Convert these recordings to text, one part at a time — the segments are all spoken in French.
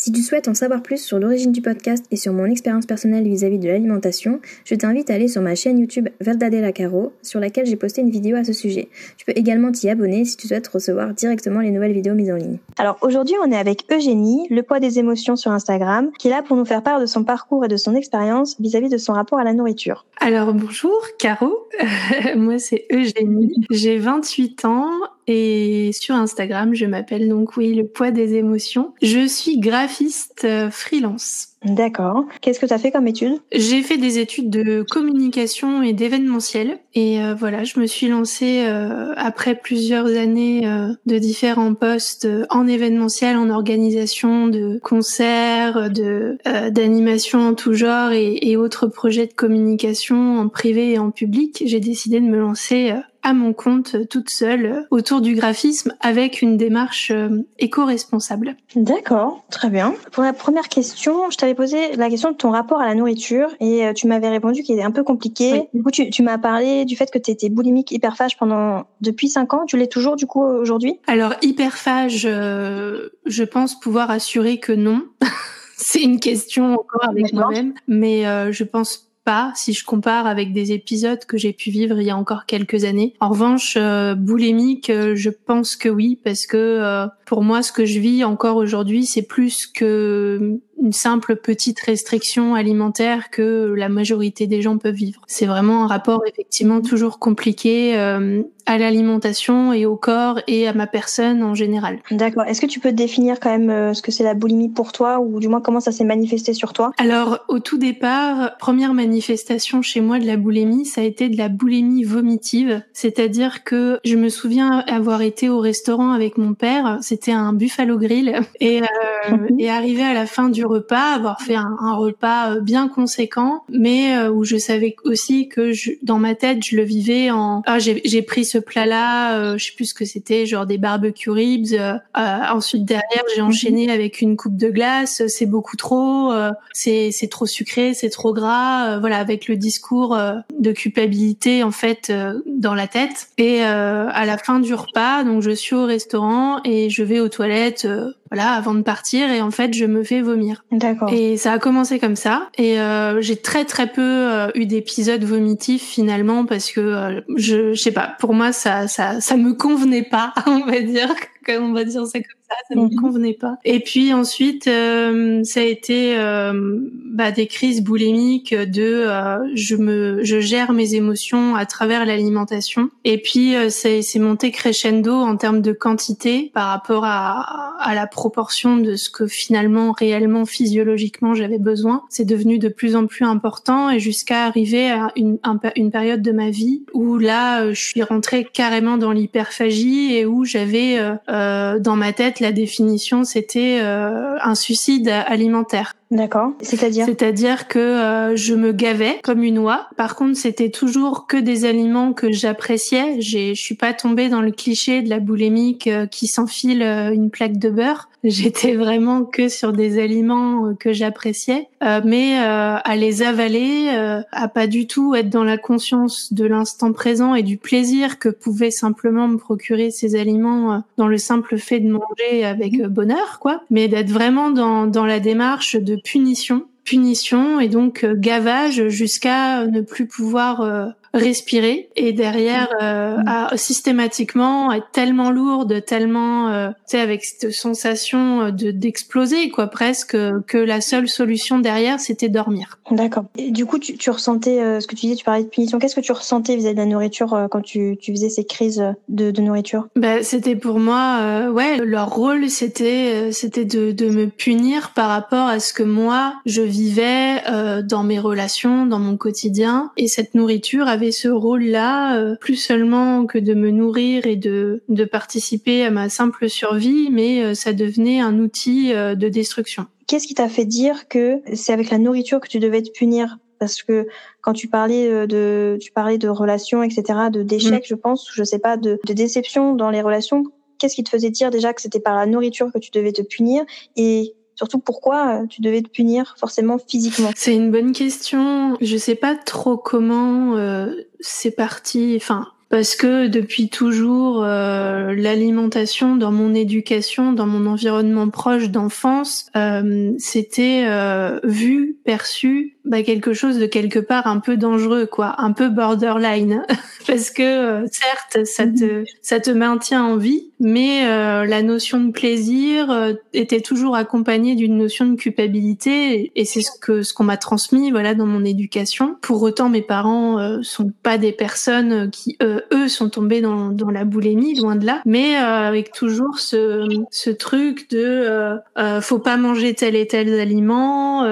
Si tu souhaites en savoir plus sur l'origine du podcast et sur mon expérience personnelle vis-à-vis de l'alimentation, je t'invite à aller sur ma chaîne YouTube Verdadella Caro, sur laquelle j'ai posté une vidéo à ce sujet. Tu peux également t'y abonner si tu souhaites recevoir directement les nouvelles vidéos mises en ligne. Alors aujourd'hui, on est avec Eugénie, le poids des émotions sur Instagram, qui est là pour nous faire part de son parcours et de son expérience vis-à-vis de son rapport à la nourriture. Alors bonjour Caro, moi c'est Eugénie, j'ai 28 ans et sur Instagram, je m'appelle donc oui le poids des émotions. Je suis graphiste euh, freelance. D'accord. Qu'est-ce que tu as fait comme études J'ai fait des études de communication et d'événementiel. Et euh, voilà, je me suis lancée euh, après plusieurs années de différents postes en événementiel, en organisation de concerts, de d'animation en tout genre et, et autres projets de communication en privé et en public. J'ai décidé de me lancer à mon compte toute seule autour du graphisme avec une démarche euh, éco-responsable. D'accord, très bien. Pour la première question, je t'avais posé la question de ton rapport à la nourriture et euh, tu m'avais répondu qu'il était un peu compliqué. Du coup, tu, m'as parlé du fait que tu étais boulimique hyperphage pendant depuis 5 ans. Tu l'es toujours du coup aujourd'hui? Alors hyperphage, euh, je pense pouvoir assurer que non. C'est une question encore avec moi-même, mais je pense pas si je compare avec des épisodes que j'ai pu vivre il y a encore quelques années. En revanche, euh, boulémique, euh, je pense que oui, parce que euh, pour moi, ce que je vis encore aujourd'hui, c'est plus que une simple petite restriction alimentaire que la majorité des gens peuvent vivre. C'est vraiment un rapport effectivement toujours compliqué euh, à l'alimentation et au corps et à ma personne en général. D'accord. Est-ce que tu peux définir quand même euh, ce que c'est la boulimie pour toi ou du moins comment ça s'est manifesté sur toi? Alors au tout départ, première manifestation chez moi de la boulimie, ça a été de la boulimie vomitive, c'est-à-dire que je me souviens avoir été au restaurant avec mon père, c'était un buffalo grill et, euh, et arrivé à la fin du repas, avoir fait un, repas euh, bien conséquent, mais euh, où je savais aussi que je, dans ma tête, je le vivais en ah j'ai pris ce plat-là, euh, je sais plus ce que c'était, genre des barbecue ribs. Euh, ensuite derrière, j'ai enchaîné mhm. avec une coupe de glace. C'est beaucoup trop, c'est c'est trop sucré, c'est trop gras. voilà, avec le discours de culpabilité en fait dans la tête. Et à la fin du repas, donc je suis au restaurant et je vais aux toilettes voilà, avant de partir et en fait, je me fais vomir. D'accord. Et ça a commencé comme ça et euh, j'ai très très peu euh, eu d'épisodes vomitifs finalement parce que euh, je, je sais pas, pour moi ça ça ça me convenait pas, on va dire, on va dire ça comme ça ne me convenait pas. Et puis ensuite, euh, ça a été euh, bah, des crises boulimiques de euh, je me je gère mes émotions à travers l'alimentation. Et puis c'est c'est monté crescendo en termes de quantité par rapport à à la proportion de ce que finalement réellement physiologiquement j'avais besoin. C'est devenu de plus en plus important et jusqu'à arriver à une une période de ma vie où là je suis rentrée carrément dans l'hyperphagie et où j'avais dans ma tête la définition, c'était euh, un suicide alimentaire. D'accord. C'est-à-dire? C'est-à-dire que euh, je me gavais comme une oie. Par contre, c'était toujours que des aliments que j'appréciais. Je suis pas tombée dans le cliché de la boulémique euh, qui s'enfile une plaque de beurre. J'étais vraiment que sur des aliments que j'appréciais, mais à les avaler, à pas du tout être dans la conscience de l'instant présent et du plaisir que pouvaient simplement me procurer ces aliments dans le simple fait de manger avec mmh. bonheur, quoi, mais d'être vraiment dans, dans la démarche de punition punition et donc euh, gavage jusqu'à ne plus pouvoir euh, respirer et derrière euh, mm. à systématiquement être tellement lourde, tellement euh, tu sais avec cette sensation euh, de d'exploser quoi presque que la seule solution derrière c'était dormir. D'accord. Du coup tu, tu ressentais euh, ce que tu disais, tu parlais de punition. Qu'est-ce que tu ressentais vis-à-vis de la nourriture quand tu, tu faisais ces crises de, de nourriture? Ben c'était pour moi ouais leur rôle c'était c'était de, de me punir par rapport à ce que moi je vivais dans mes relations, dans mon quotidien et cette nourriture avait ce rôle-là, euh, plus seulement que de me nourrir et de, de participer à ma simple survie, mais euh, ça devenait un outil euh, de destruction. Qu'est-ce qui t'a fait dire que c'est avec la nourriture que tu devais te punir? Parce que quand tu parlais de tu parlais de relations etc de d'échecs mm. je pense je sais pas de, de déception dans les relations qu'est-ce qui te faisait dire déjà que c'était par la nourriture que tu devais te punir? Et Surtout pourquoi tu devais te punir forcément physiquement? C'est une bonne question. Je sais pas trop comment euh, c'est parti. Enfin, parce que depuis toujours, euh, l'alimentation dans mon éducation, dans mon environnement proche d'enfance, euh, c'était euh, vu, perçu, bah, quelque chose de quelque part un peu dangereux, quoi, un peu borderline, parce que euh, certes, ça te ça te maintient en vie, mais euh, la notion de plaisir était toujours accompagnée d'une notion de culpabilité, et c'est ce que ce qu'on m'a transmis, voilà, dans mon éducation. Pour autant, mes parents sont pas des personnes qui eux sont tombés dans, dans la boulimie, loin de là, mais euh, avec toujours ce, ce truc de euh, euh, faut pas manger tel et tel aliment,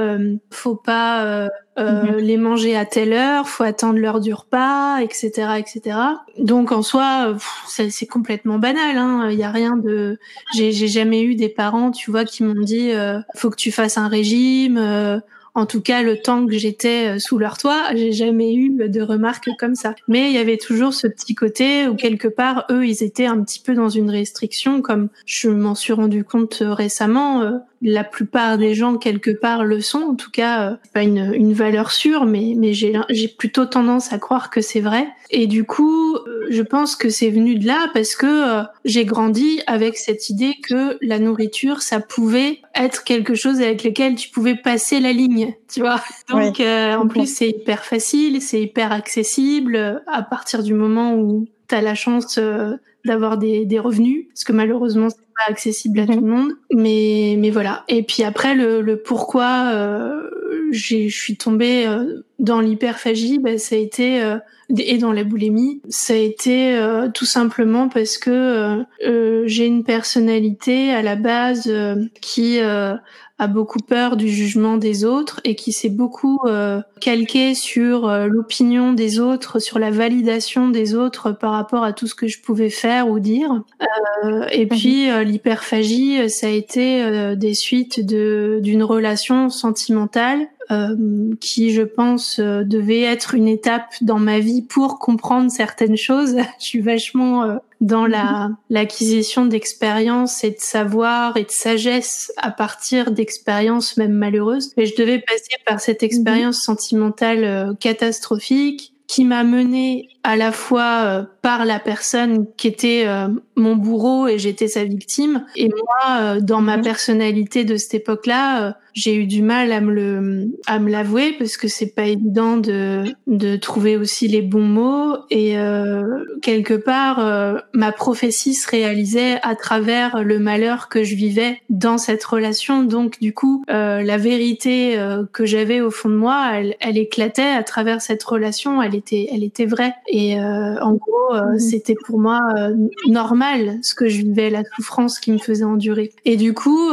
faut pas mhm. les manger à telle heure, faut attendre l'heure du repas, etc., etc. Donc en soi, c'est complètement banal. Hein. Il y a rien de. J'ai jamais eu des parents, tu vois, qui m'ont dit faut que tu fasses un régime en tout cas, le temps que j'étais euh, sous leur toit, j'ai jamais eu de remarques comme ça. Mais il y avait toujours ce petit côté où quelque part, eux, ils étaient un petit peu dans une restriction, comme je m'en suis rendu compte euh, récemment. Euh, la plupart des gens quelque part le sont. En tout cas, euh, pas une, une, valeur sûre, mais, mais j'ai, j'ai plutôt tendance à croire que c'est vrai. Et du coup, euh, je pense que c'est venu de là parce que euh, j'ai grandi avec cette idée que la nourriture, ça pouvait être quelque chose avec lequel tu pouvais passer la ligne, tu vois. Donc, en plus, c'est hyper facile, c'est hyper accessible à partir du moment où tu as la chance d'avoir des, des revenus, parce que malheureusement, accessible à tout le monde. Mais, mais voilà. Et puis après, le, le pourquoi euh, je suis tombée euh, dans l'hyperphagie, bah, ça a été euh, et dans la boulimie, ça a été euh, tout simplement parce que j'ai une personnalité à la base qui a beaucoup peur du jugement des autres et qui s'est beaucoup euh, calqué sur euh, l'opinion des autres, sur la validation des autres par rapport à tout ce que je pouvais faire ou dire. Euh, et mhm. puis euh, l'hyperphagie, ça a été des suites de d'une relation sentimentale qui, je pense, devait être une étape dans ma vie pour comprendre certaines choses. je suis vachement dans la l'acquisition d'expérience et de savoir et de sagesse à partir d'expériences même malheureuses. Et je devais passer par cette expérience sentimentale euh, catastrophique qui m'a menée à la fois euh, par la personne qui était euh, mon bourreau et j'étais sa victime. Et moi, euh, dans ma mhm. personnalité de cette époque-là, j'ai eu du mal à me le à me l'avouer parce que c'est pas évident de de trouver aussi les bons mots et quelque part ma prophétie se réalisait à travers le malheur que je vivais dans cette relation donc du coup la vérité que j'avais au fond de moi elle, elle éclatait à travers cette relation elle était elle était vraie et euh, en gros, euh, mhm. c'était pour moi euh, normal ce que je vivais, la souffrance qui me faisait endurer. Et du coup,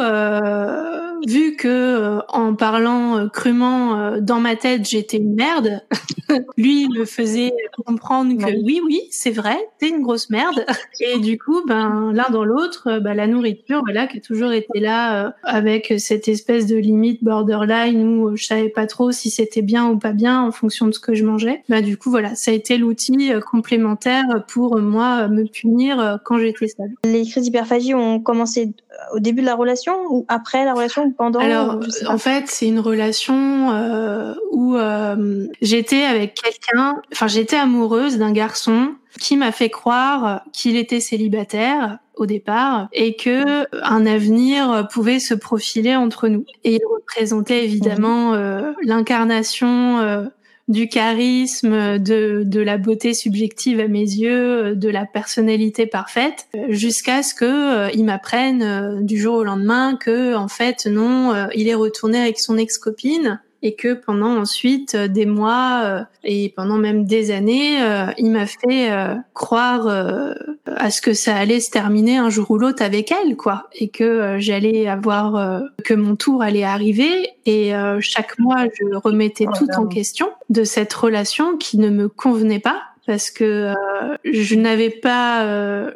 vu que en parlant crûment dans ma tête, j'étais une merde, lui me faisait comprendre que oui, oui, c'est vrai, t'es une grosse merde. Et du coup, ben l'un dans l'autre, ben, la nourriture, voilà, qui a toujours été là avec cette espèce de limite borderline où je savais pas trop si c'était bien ou pas bien en fonction de ce que je mangeais. Ben du coup, voilà, ça a été l'outil euh, complémentaire pour moi me punir euh, quand j'étais seule. Les crises d'hyperphagie ont commencé au début de la relation ou après la relation pendant Alors en fait c'est une relation euh, où j'étais avec quelqu'un, enfin j'étais amoureuse d'un garçon qui m'a fait croire qu'il était célibataire au départ et que un avenir pouvait se profiler entre nous. Et il représentait évidemment l'incarnation du charisme, de, de la beauté subjective à mes yeux, de la personnalité parfaite, jusqu'à ce que euh, il m'apprenne euh, du jour au lendemain que en fait non, euh, il est retourné avec son ex-copine et que pendant ensuite des mois et pendant même des années, il m'a fait croire à ce que ça allait se terminer un jour ou l'autre avec elle, quoi, et que j'allais avoir que mon tour allait arriver. Et chaque mois, je remettais oh, tout en question de cette relation qui ne me convenait pas. Parce que je n'avais pas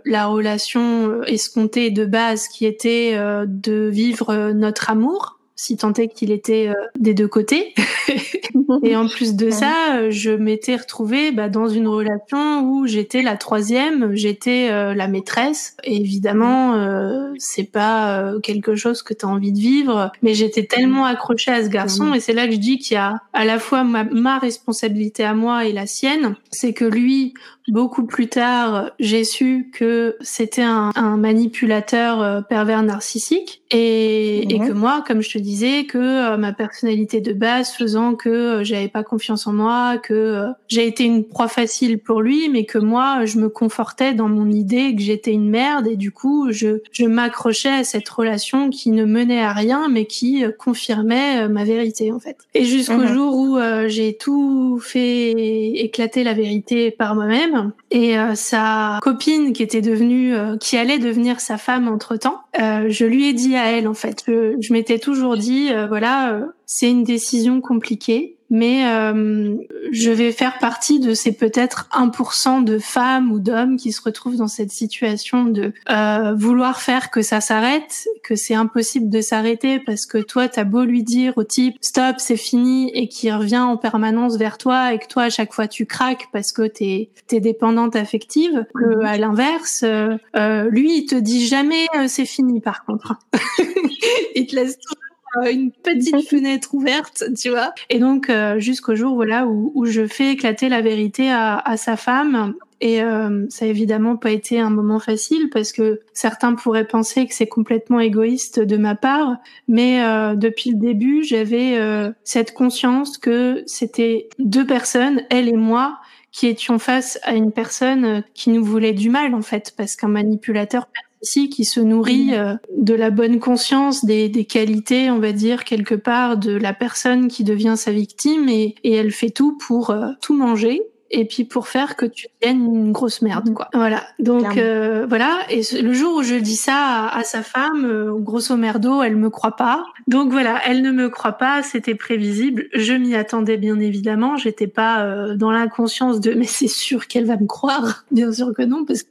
la relation escomptée de base qui était de vivre notre amour si tant est qu'il était des deux côtés. et en plus de ça, je m'étais retrouvée bah, dans une relation où j'étais la troisième, j'étais la maîtresse. Et évidemment, c'est pas quelque chose que tu as envie de vivre, mais j'étais tellement accrochée à ce garçon, et c'est là que je dis qu'il y a à la fois ma, ma responsabilité à moi et la sienne, c'est que lui, beaucoup plus tard, j'ai su que c'était un, un, manipulateur euh, pervers narcissique et, et, que moi, comme je te disais, que euh, ma personnalité de base faisant que euh, j'avais pas confiance en moi, que j'ai été une proie facile pour lui, mais que moi, je me confortais dans mon idée que j'étais une merde et du coup, je, je m'accrochais à cette relation qui ne menait à rien, mais qui confirmait ma vérité en fait. Et jusqu'au mhm. jour où j'ai tout fait éclater la vérité par moi-même et euh, sa copine qui était devenue, euh, qui allait devenir sa femme entre temps, euh, je lui ai dit à elle en fait, je, je m'étais toujours dit voilà c'est une décision compliquée mais euh, je vais faire partie de ces peut-être 1% de femmes ou d'hommes qui se retrouvent dans cette situation de euh, vouloir faire que ça s'arrête, que c'est impossible de s'arrêter parce que toi, t'as beau lui dire au type stop, c'est fini et qui revient en permanence vers toi et que toi, à chaque fois, tu craques parce que t'es es dépendante affective, que mhm. à l'inverse, euh, euh, lui, il te dit jamais euh, c'est fini par contre. il te laisse euh, une petite fenêtre ouverte, tu vois. Et donc euh, jusqu'au jour voilà où, où, je fais éclater la vérité à, à sa femme. Et euh, ça a évidemment pas été un moment facile parce que certains pourraient penser que c'est complètement égoïste de ma part, mais euh, depuis le début j'avais cette conscience que c'était deux personnes, elle et moi, qui étions face à une personne qui nous voulait du mal en fait, parce qu'un manipulateur qui se nourrit euh, de la bonne conscience des, des, qualités, on va dire quelque part, de la personne qui devient sa victime et, et elle fait tout pour euh, tout manger et puis pour faire que tu deviennes une grosse merde quoi. Voilà. Donc euh, voilà et le jour où je dis ça à, sa femme euh, grosso merdo, elle me croit pas. Donc voilà, elle ne me croit pas, c'était prévisible. Je m'y attendais bien évidemment, j'étais pas dans l'inconscience de mais c'est sûr qu'elle va me croire. Bien sûr que non parce que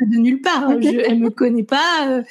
de nulle part. Je, elle me connaît pas. Euh,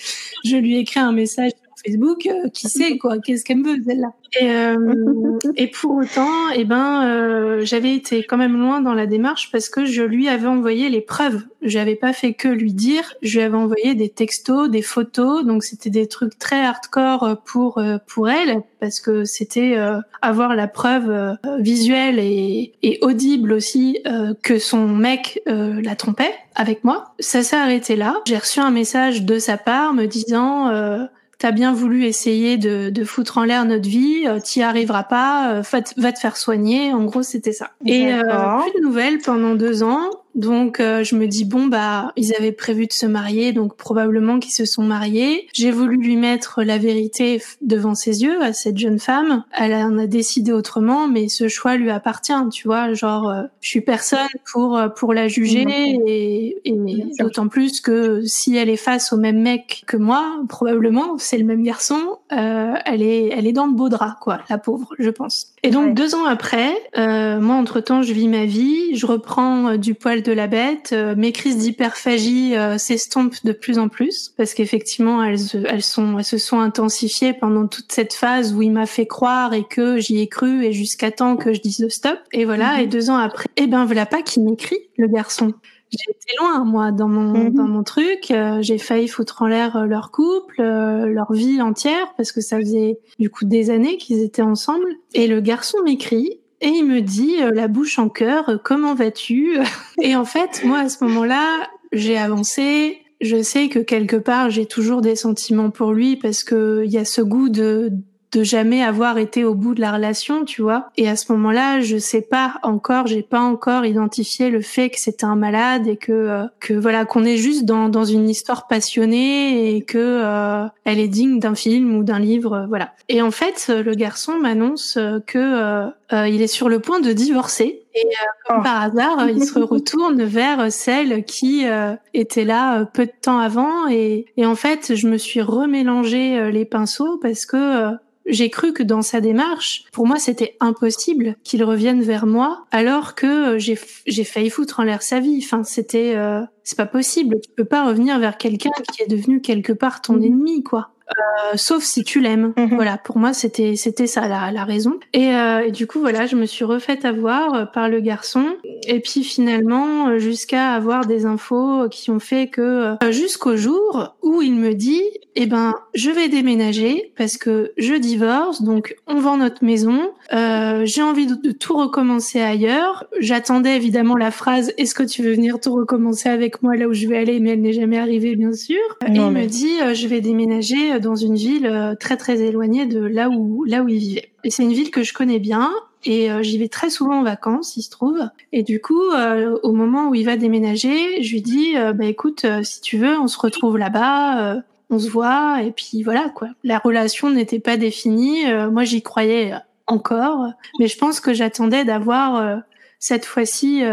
je lui écris un message Facebook. Euh, qui sait quoi Qu'est-ce qu'elle veut celle-là et, euh, et pour autant, eh ben, euh, j'avais été quand même loin dans la démarche parce que je lui avais envoyé les preuves. J'avais pas fait que lui dire. Je lui avais envoyé des textos, des photos. Donc c'était des trucs très hardcore pour pour elle parce que c'était avoir la preuve visuelle et, et, audible aussi que son mec la trompait avec moi. Ça s'est arrêté là. J'ai reçu un message de sa part me disant t'as bien voulu essayer de, de foutre en l'air notre vie, euh, t'y arriveras pas, euh, va, te faire soigner. En gros, c'était ça. Et euh, plus de nouvelles pendant deux ans. Donc euh, je me dis bon bah ils avaient prévu de se marier donc probablement qu'ils se sont mariés. J'ai voulu lui mettre la vérité devant ses yeux à cette jeune femme. Elle en a décidé autrement mais ce choix lui appartient, tu vois, genre euh, je suis personne pour euh, pour la juger et, et d'autant plus que si elle est face au même mec que moi, probablement c'est le même garçon, elle est elle est dans le beau drap quoi, la pauvre, je pense. Et donc deux ans après, moi entre temps je vis ma vie, je reprends du poil de la bête. Euh, mes crises d'hyperphagie euh, s'estompent de plus en plus parce qu'effectivement elles, elles sont, elles se sont intensifiées pendant toute cette phase où il m'a fait croire et que j'y ai cru et jusqu'à temps que je dise stop. Et voilà. Mhm. Et deux ans après, eh ben voilà pas qui m'écrit le garçon. Été loin, moi, dans mon mhm. dans mon truc. Euh, j'ai failli foutre en l'air leur couple, leur vie entière, parce que ça faisait du coup des années qu'ils étaient ensemble. Et le garçon m'écrit et il me dit, euh, la bouche en cœur, euh, comment vas-tu? Et en fait, moi, à ce moment-là, j'ai avancé. Je sais que quelque part, j'ai toujours des sentiments pour lui parce que il y a ce goût de de jamais avoir été au bout de la relation, tu vois. Et à ce moment-là, je sais pas encore, j'ai pas encore identifié le fait que c'était un malade et que euh, que voilà qu'on est juste dans dans une histoire passionnée et que euh, elle est digne d'un film ou d'un livre, euh, voilà. Et en fait, le garçon m'annonce que il est sur le point de divorcer. Et comme oh. par hasard, il se retourne vers celle qui était là peu de temps avant. Et, et en fait, je me suis remélangé les pinceaux parce que j'ai cru que dans sa démarche, pour moi, c'était impossible qu'il revienne vers moi, alors que euh, j'ai j'ai failli foutre en l'air sa vie. Enfin, c'était euh, c'est pas possible. Tu peux pas revenir vers quelqu'un qui est devenu quelque part ton mhm. ennemi, quoi. euh, sauf si tu l'aimes. Mhm. Voilà, pour moi c'était c'était ça la, la raison. Et, euh, et, du coup voilà, je me suis refaite avoir euh, par le garçon. Et puis finalement euh, jusqu'à avoir des infos qui ont fait que jusqu'au jour où il me dit eh ben je vais déménager parce que je divorce, donc on vend notre maison. J'ai envie de, de, tout recommencer ailleurs. J'attendais évidemment la phrase est-ce que tu veux venir tout recommencer avec moi là où je vais aller, mais elle n'est jamais arrivée bien sûr. et il me dit je vais déménager dans une ville euh, très très éloignée de là où là où il vivait. Et c'est une ville que je connais bien et euh, j'y vais très souvent en vacances, il se trouve. Et du coup, euh, au moment où il va déménager, je lui dis bah écoute, si tu veux, on se retrouve là-bas, on se voit et puis voilà quoi. La relation n'était pas définie, moi j'y croyais encore, mais je pense que j'attendais d'avoir cette fois-ci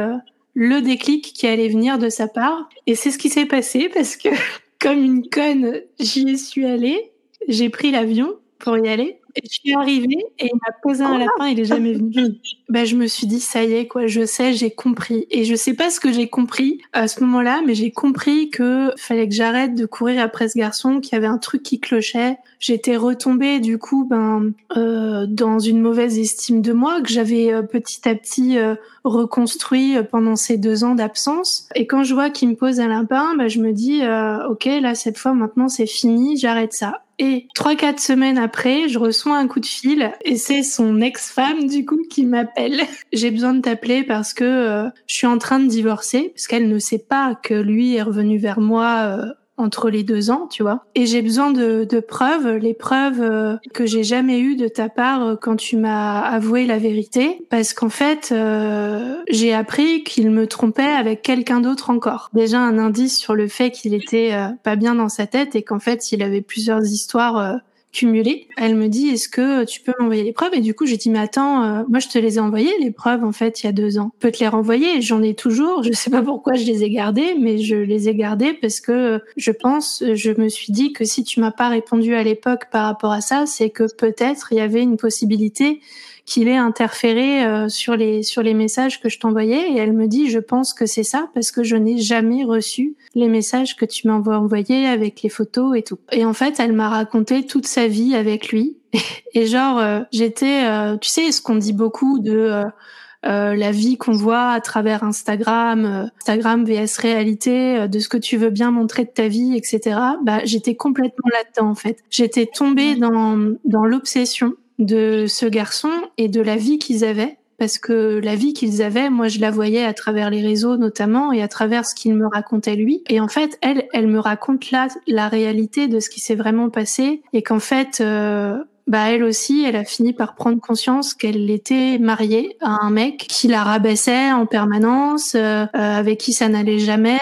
le déclic qui allait venir de sa part. Et c'est ce qui s'est passé parce que comme une conne, j'y suis allée. J'ai pris l'avion pour y aller. Et je suis arrivée et il m'a posé un lapin, il est jamais venu. bah, je me suis dit, ça y est, quoi, je sais, j'ai compris. Et je sais pas ce que j'ai compris à ce moment-là, mais j'ai compris que fallait que j'arrête de courir après ce garçon, qu'il y avait un truc qui clochait. J'étais retombée, du coup, ben, euh, dans une mauvaise estime de moi, que j'avais euh, petit à petit euh, reconstruit euh, pendant ces deux ans d'absence. Et quand je vois qu'il me pose un lapin, bah, je me dis, euh, ok, là, cette fois, maintenant, c'est fini, j'arrête ça. Et trois, quatre semaines après, je reçois un coup de fil et c'est son ex-femme du coup qui m'appelle. J'ai besoin de t'appeler parce que euh, je suis en train de divorcer parce qu'elle ne sait pas que lui est revenu vers moi euh, entre les deux ans, tu vois. Et j'ai besoin de, de, preuves, les preuves euh, que j'ai jamais eues de ta part euh, quand tu m'as avoué la vérité, parce qu'en fait, euh, j'ai appris qu'il me trompait avec quelqu'un d'autre encore. Déjà un indice sur le fait qu'il était pas bien dans sa tête et qu'en fait, il avait plusieurs histoires cumulées. Elle me dit est-ce que tu peux m'envoyer les preuves? Et du coup, j'ai dit mais attends, euh, moi je te les ai envoyées les preuves en fait il y a deux ans. Je peux te les renvoyer? J'en ai toujours. Je sais pas pourquoi je les ai gardées, mais je les ai gardées parce que je pense, je me suis dit que si tu m'as pas répondu à l'époque par rapport à ça, c'est que peut-être il y avait une possibilité qu'il ait interféré euh, sur les sur les messages que je t'envoyais et elle me dit je pense que c'est ça parce que je n'ai jamais reçu les messages que tu m'envoies envoyés avec les photos et tout. Et en fait, elle m'a raconté toute sa vie avec lui et genre euh, j'étais euh, tu sais ce qu'on dit beaucoup de la vie qu'on voit à travers Instagram, Instagram vs réalité, de ce que tu veux bien montrer de ta vie, etc. Bah, j'étais complètement là-dedans en fait. J'étais tombée dans dans l'obsession de ce garçon et de la vie qu'ils avaient. Parce que la vie qu'ils avaient, moi, je la voyais à travers les réseaux notamment et à travers ce qu'il me racontait lui. Et en fait, elle, elle me raconte là la réalité de ce qui s'est vraiment passé et qu'en fait, euh, bah elle aussi, elle a fini par prendre conscience qu'elle était mariée à un mec qui la rabaissait en permanence, euh, euh, avec qui ça n'allait jamais,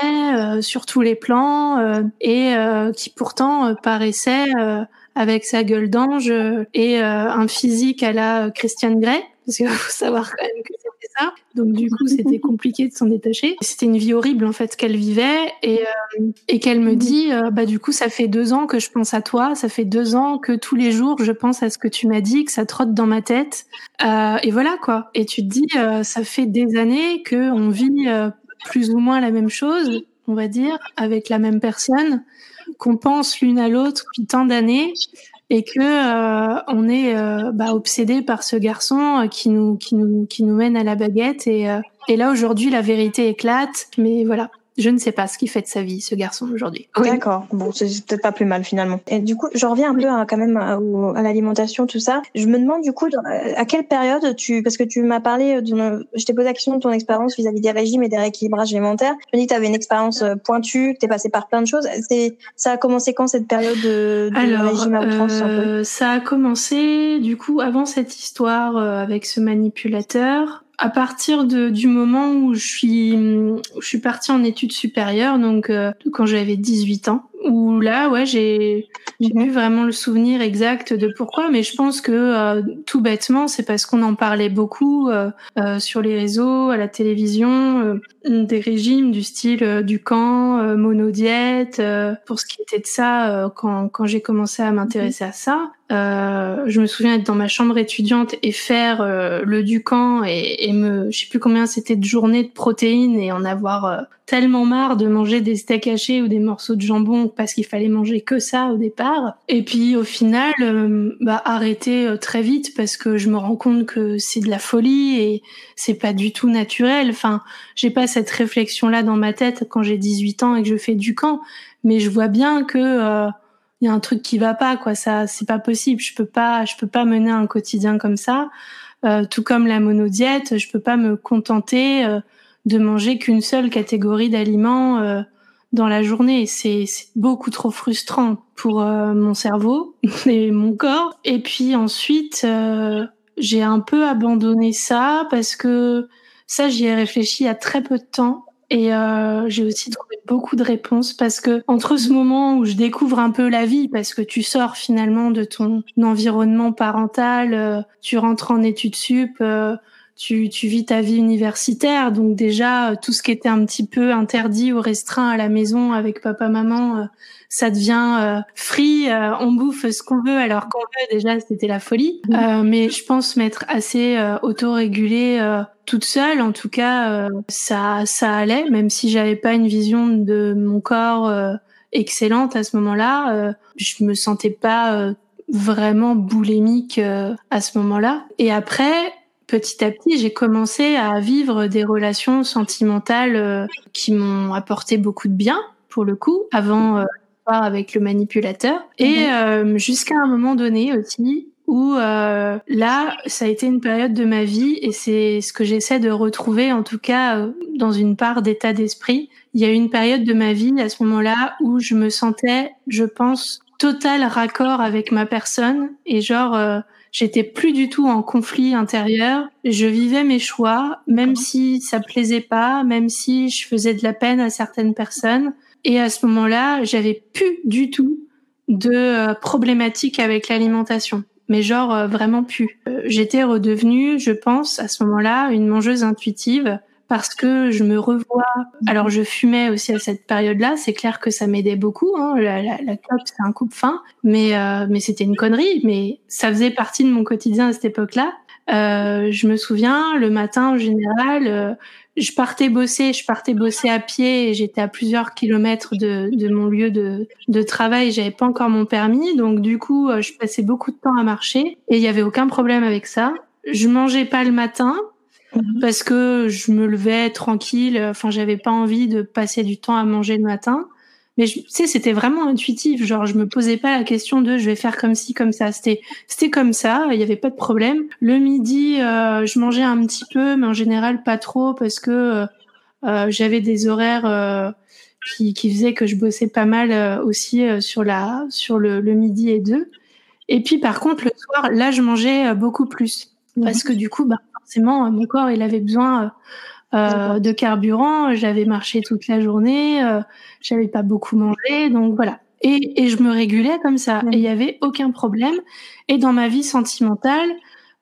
sur tous les plans, et qui pourtant paraissait avec sa gueule d'ange et euh, un physique à la Christiane Grey, parce qu'il faut savoir quand même que c'était ça. Donc du coup, c'était compliqué de s'en détacher. C'était une vie horrible en fait qu'elle vivait et, euh, et qu'elle me dit, euh, bah du coup, ça fait deux ans que je pense à toi, ça fait deux ans que tous les jours je pense à ce que tu m'as dit, que ça trotte dans ma tête. et voilà quoi. Et tu te dis, ça fait des années que on vit plus ou moins la même chose, on va dire, avec la même personne qu'on pense l'une à l'autre depuis tant d'années et que euh, on est euh, bah, obsédé par ce garçon euh, qui nous qui nous qui nous mène à la baguette et et là aujourd'hui la vérité éclate mais voilà je ne sais pas ce qu'il fait de sa vie, ce garçon aujourd'hui. D'accord. Bon, c'est peut-être pas plus mal finalement. Et du coup, je reviens un peu à, quand même à, l'alimentation, tout ça. Je me demande du coup à quelle période tu, parce que tu m'as parlé, de, je t'ai posé la question de ton expérience vis-à-vis des régimes et des rééquilibrages alimentaires. Tu me dis que tu avais une expérience euh, pointue, que tu es passé par plein de choses. C'est, ça a commencé quand cette période de, régime à outrance euh, Ça a commencé du coup avant cette histoire euh, avec ce manipulateur à partir de, du moment où je suis, je suis partie en études supérieures, donc euh, quand j'avais 18 ans, où là, ouais, j'ai j'ai eu vraiment le souvenir exact de pourquoi, mais je pense que euh, tout bêtement, c'est parce qu'on en parlait beaucoup euh, euh, sur les réseaux, à la télévision, des régimes du style du camp, monodiète, pour ce qui était de ça, quand, quand j'ai commencé à m'intéresser à ça. Euh, je me souviens être dans ma chambre étudiante et faire euh, le Ducan et, et me, je sais plus combien c'était de journées de protéines et en avoir euh, tellement marre de manger des steaks hachés ou des morceaux de jambon parce qu'il fallait manger que ça au départ. Et puis au final, euh, bah arrêter très vite parce que je me rends compte que c'est de la folie et c'est pas du tout naturel. Enfin, j'ai pas cette réflexion là dans ma tête quand j'ai 18 ans et que je fais du camp, mais je vois bien que il y a un truc qui va pas quoi. Ça c'est pas possible. Je peux pas je peux pas mener un quotidien comme ça. Euh, tout comme la monodiète je peux pas me contenter euh, de manger qu'une seule catégorie d'aliments euh, dans la journée. C'est beaucoup trop frustrant pour euh, mon cerveau et mon corps. Et puis ensuite j'ai un peu abandonné ça parce que ça j'y ai réfléchi il y a très peu de temps et euh, j'ai aussi trouvé beaucoup de réponses parce que entre ce moment où je découvre un peu la vie, parce que tu sors finalement de ton environnement parental, euh, tu rentres en études sup, euh, tu, tu vis ta vie universitaire, donc déjà tout ce qui était un petit peu interdit ou restreint à la maison avec papa maman, ça devient free, on bouffe ce qu'on veut alors qu'on veut déjà c'était la folie. Mmh. mais je pense m'être assez autorégulée toute seule, en tout cas, euh, ça, ça allait, même si j'avais pas une vision de mon corps euh, excellente à ce moment-là. Euh, je me sentais pas vraiment boulimique à ce moment-là. Et après, petit à petit, j'ai commencé à vivre des relations sentimentales qui m'ont apporté beaucoup de bien, pour le coup, avant avec le manipulateur. Et mhm. jusqu'à un moment donné aussi, où euh, là, ça a été une période de ma vie et c'est ce que j'essaie de retrouver, en tout cas euh, dans une part d'état d'esprit. Il y a eu une période de ma vie à ce moment-là où je me sentais, je pense, total raccord avec ma personne et genre euh, j'étais plus du tout en conflit intérieur. Je vivais mes choix, même si ça plaisait pas, même si je faisais de la peine à certaines personnes. Et à ce moment-là, j'avais plus du tout de problématiques avec l'alimentation mais genre euh, vraiment plus. Euh, j'étais redevenue, je pense, à ce moment-là, une mangeuse intuitive parce que je me revois. Alors je fumais aussi à cette période-là, c'est clair que ça m'aidait beaucoup. Hein. La, la, la c'est un coupe fin, mais euh, mais c'était une connerie. Mais ça faisait partie de mon quotidien à cette époque-là. Euh, je me souviens, le matin en général, euh, je partais bosser, je partais bosser à pied j'étais à plusieurs kilomètres de, de mon lieu de, de travail. J'avais pas encore mon permis, donc du coup, euh, je passais beaucoup de temps à marcher et il y avait aucun problème avec ça. Je mangeais pas le matin mhm. parce que je me levais tranquille. Enfin, j'avais pas envie de passer du temps à manger le matin. Mais tu sais, c'était vraiment intuitif. Genre, je me posais pas la question de je vais faire comme ci, comme ça. C'était, c'était comme ça. Il y avait pas de problème. Le midi, euh, je mangeais un petit peu, mais en général pas trop parce que euh, euh j'avais des horaires euh, qui, qui faisaient que je bossais pas mal aussi sur la, sur le, le, midi et deux. Et puis, par contre, le soir, là, je mangeais beaucoup plus parce que du coup, bah, forcément, mon corps, il avait besoin euh, de carburant. J'avais marché toute la journée, euh, j'avais pas beaucoup mangé, donc voilà. Et, et je me régulais comme ça, et il y avait aucun problème. Et dans ma vie sentimentale,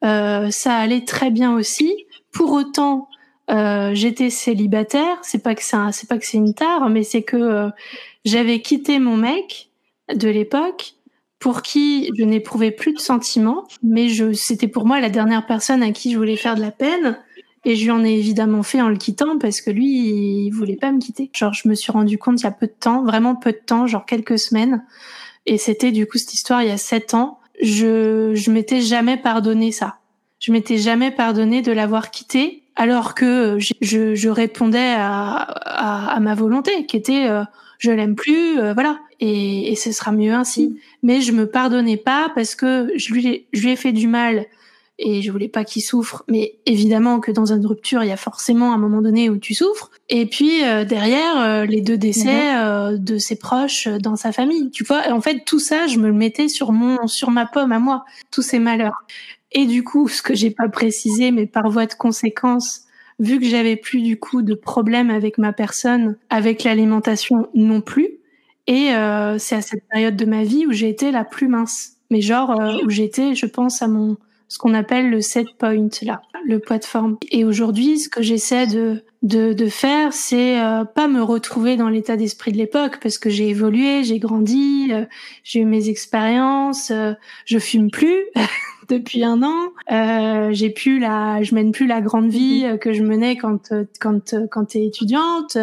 euh, ça allait très bien aussi. Pour autant, euh, j'étais célibataire. C'est pas que c'est pas que c'est une tare, mais c'est que euh, j'avais quitté mon mec de l'époque pour qui je n'éprouvais plus de sentiments, mais je c'était pour moi la dernière personne à qui je voulais faire de la peine. Et je lui en ai évidemment fait en le quittant parce que lui, il voulait pas me quitter. Genre, je me suis rendu compte il y a peu de temps, vraiment peu de temps, genre quelques semaines. Et c'était du coup cette histoire il y a sept ans. Je, je m'étais jamais pardonné ça. Je m'étais jamais pardonné de l'avoir quitté alors que je, je, répondais à, à, à, ma volonté qui était euh, je l'aime plus, euh, voilà. Et, et ce sera mieux ainsi. Mais je me pardonnais pas parce que je lui, je lui ai fait du mal et je voulais pas qu'il souffre. Mais évidemment que dans une rupture, il y a forcément un moment donné où tu souffres. Et puis euh, derrière, euh, les deux décès mhm. euh, de ses proches dans sa famille. Tu vois, en fait, tout ça, je me le mettais sur mon, sur ma pomme à moi, tous ces malheurs. Et du coup, ce que j'ai pas précisé, mais par voie de conséquence, vu que j'avais plus du coup de problème avec ma personne, avec l'alimentation non plus. Et c'est à cette période de ma vie où j'ai été la plus mince. Mais genre où j'étais, je pense à mon ce qu'on appelle le set point là, le poids de forme. Et aujourd'hui, ce que j'essaie de de, de faire, c'est euh, pas me retrouver dans l'état d'esprit de l'époque parce que j'ai évolué, j'ai grandi, euh, j'ai eu mes expériences, euh, je fume plus depuis un an, j'ai plus la, je mène plus la grande vie mhm. que je menais quand quand quand t'es étudiante,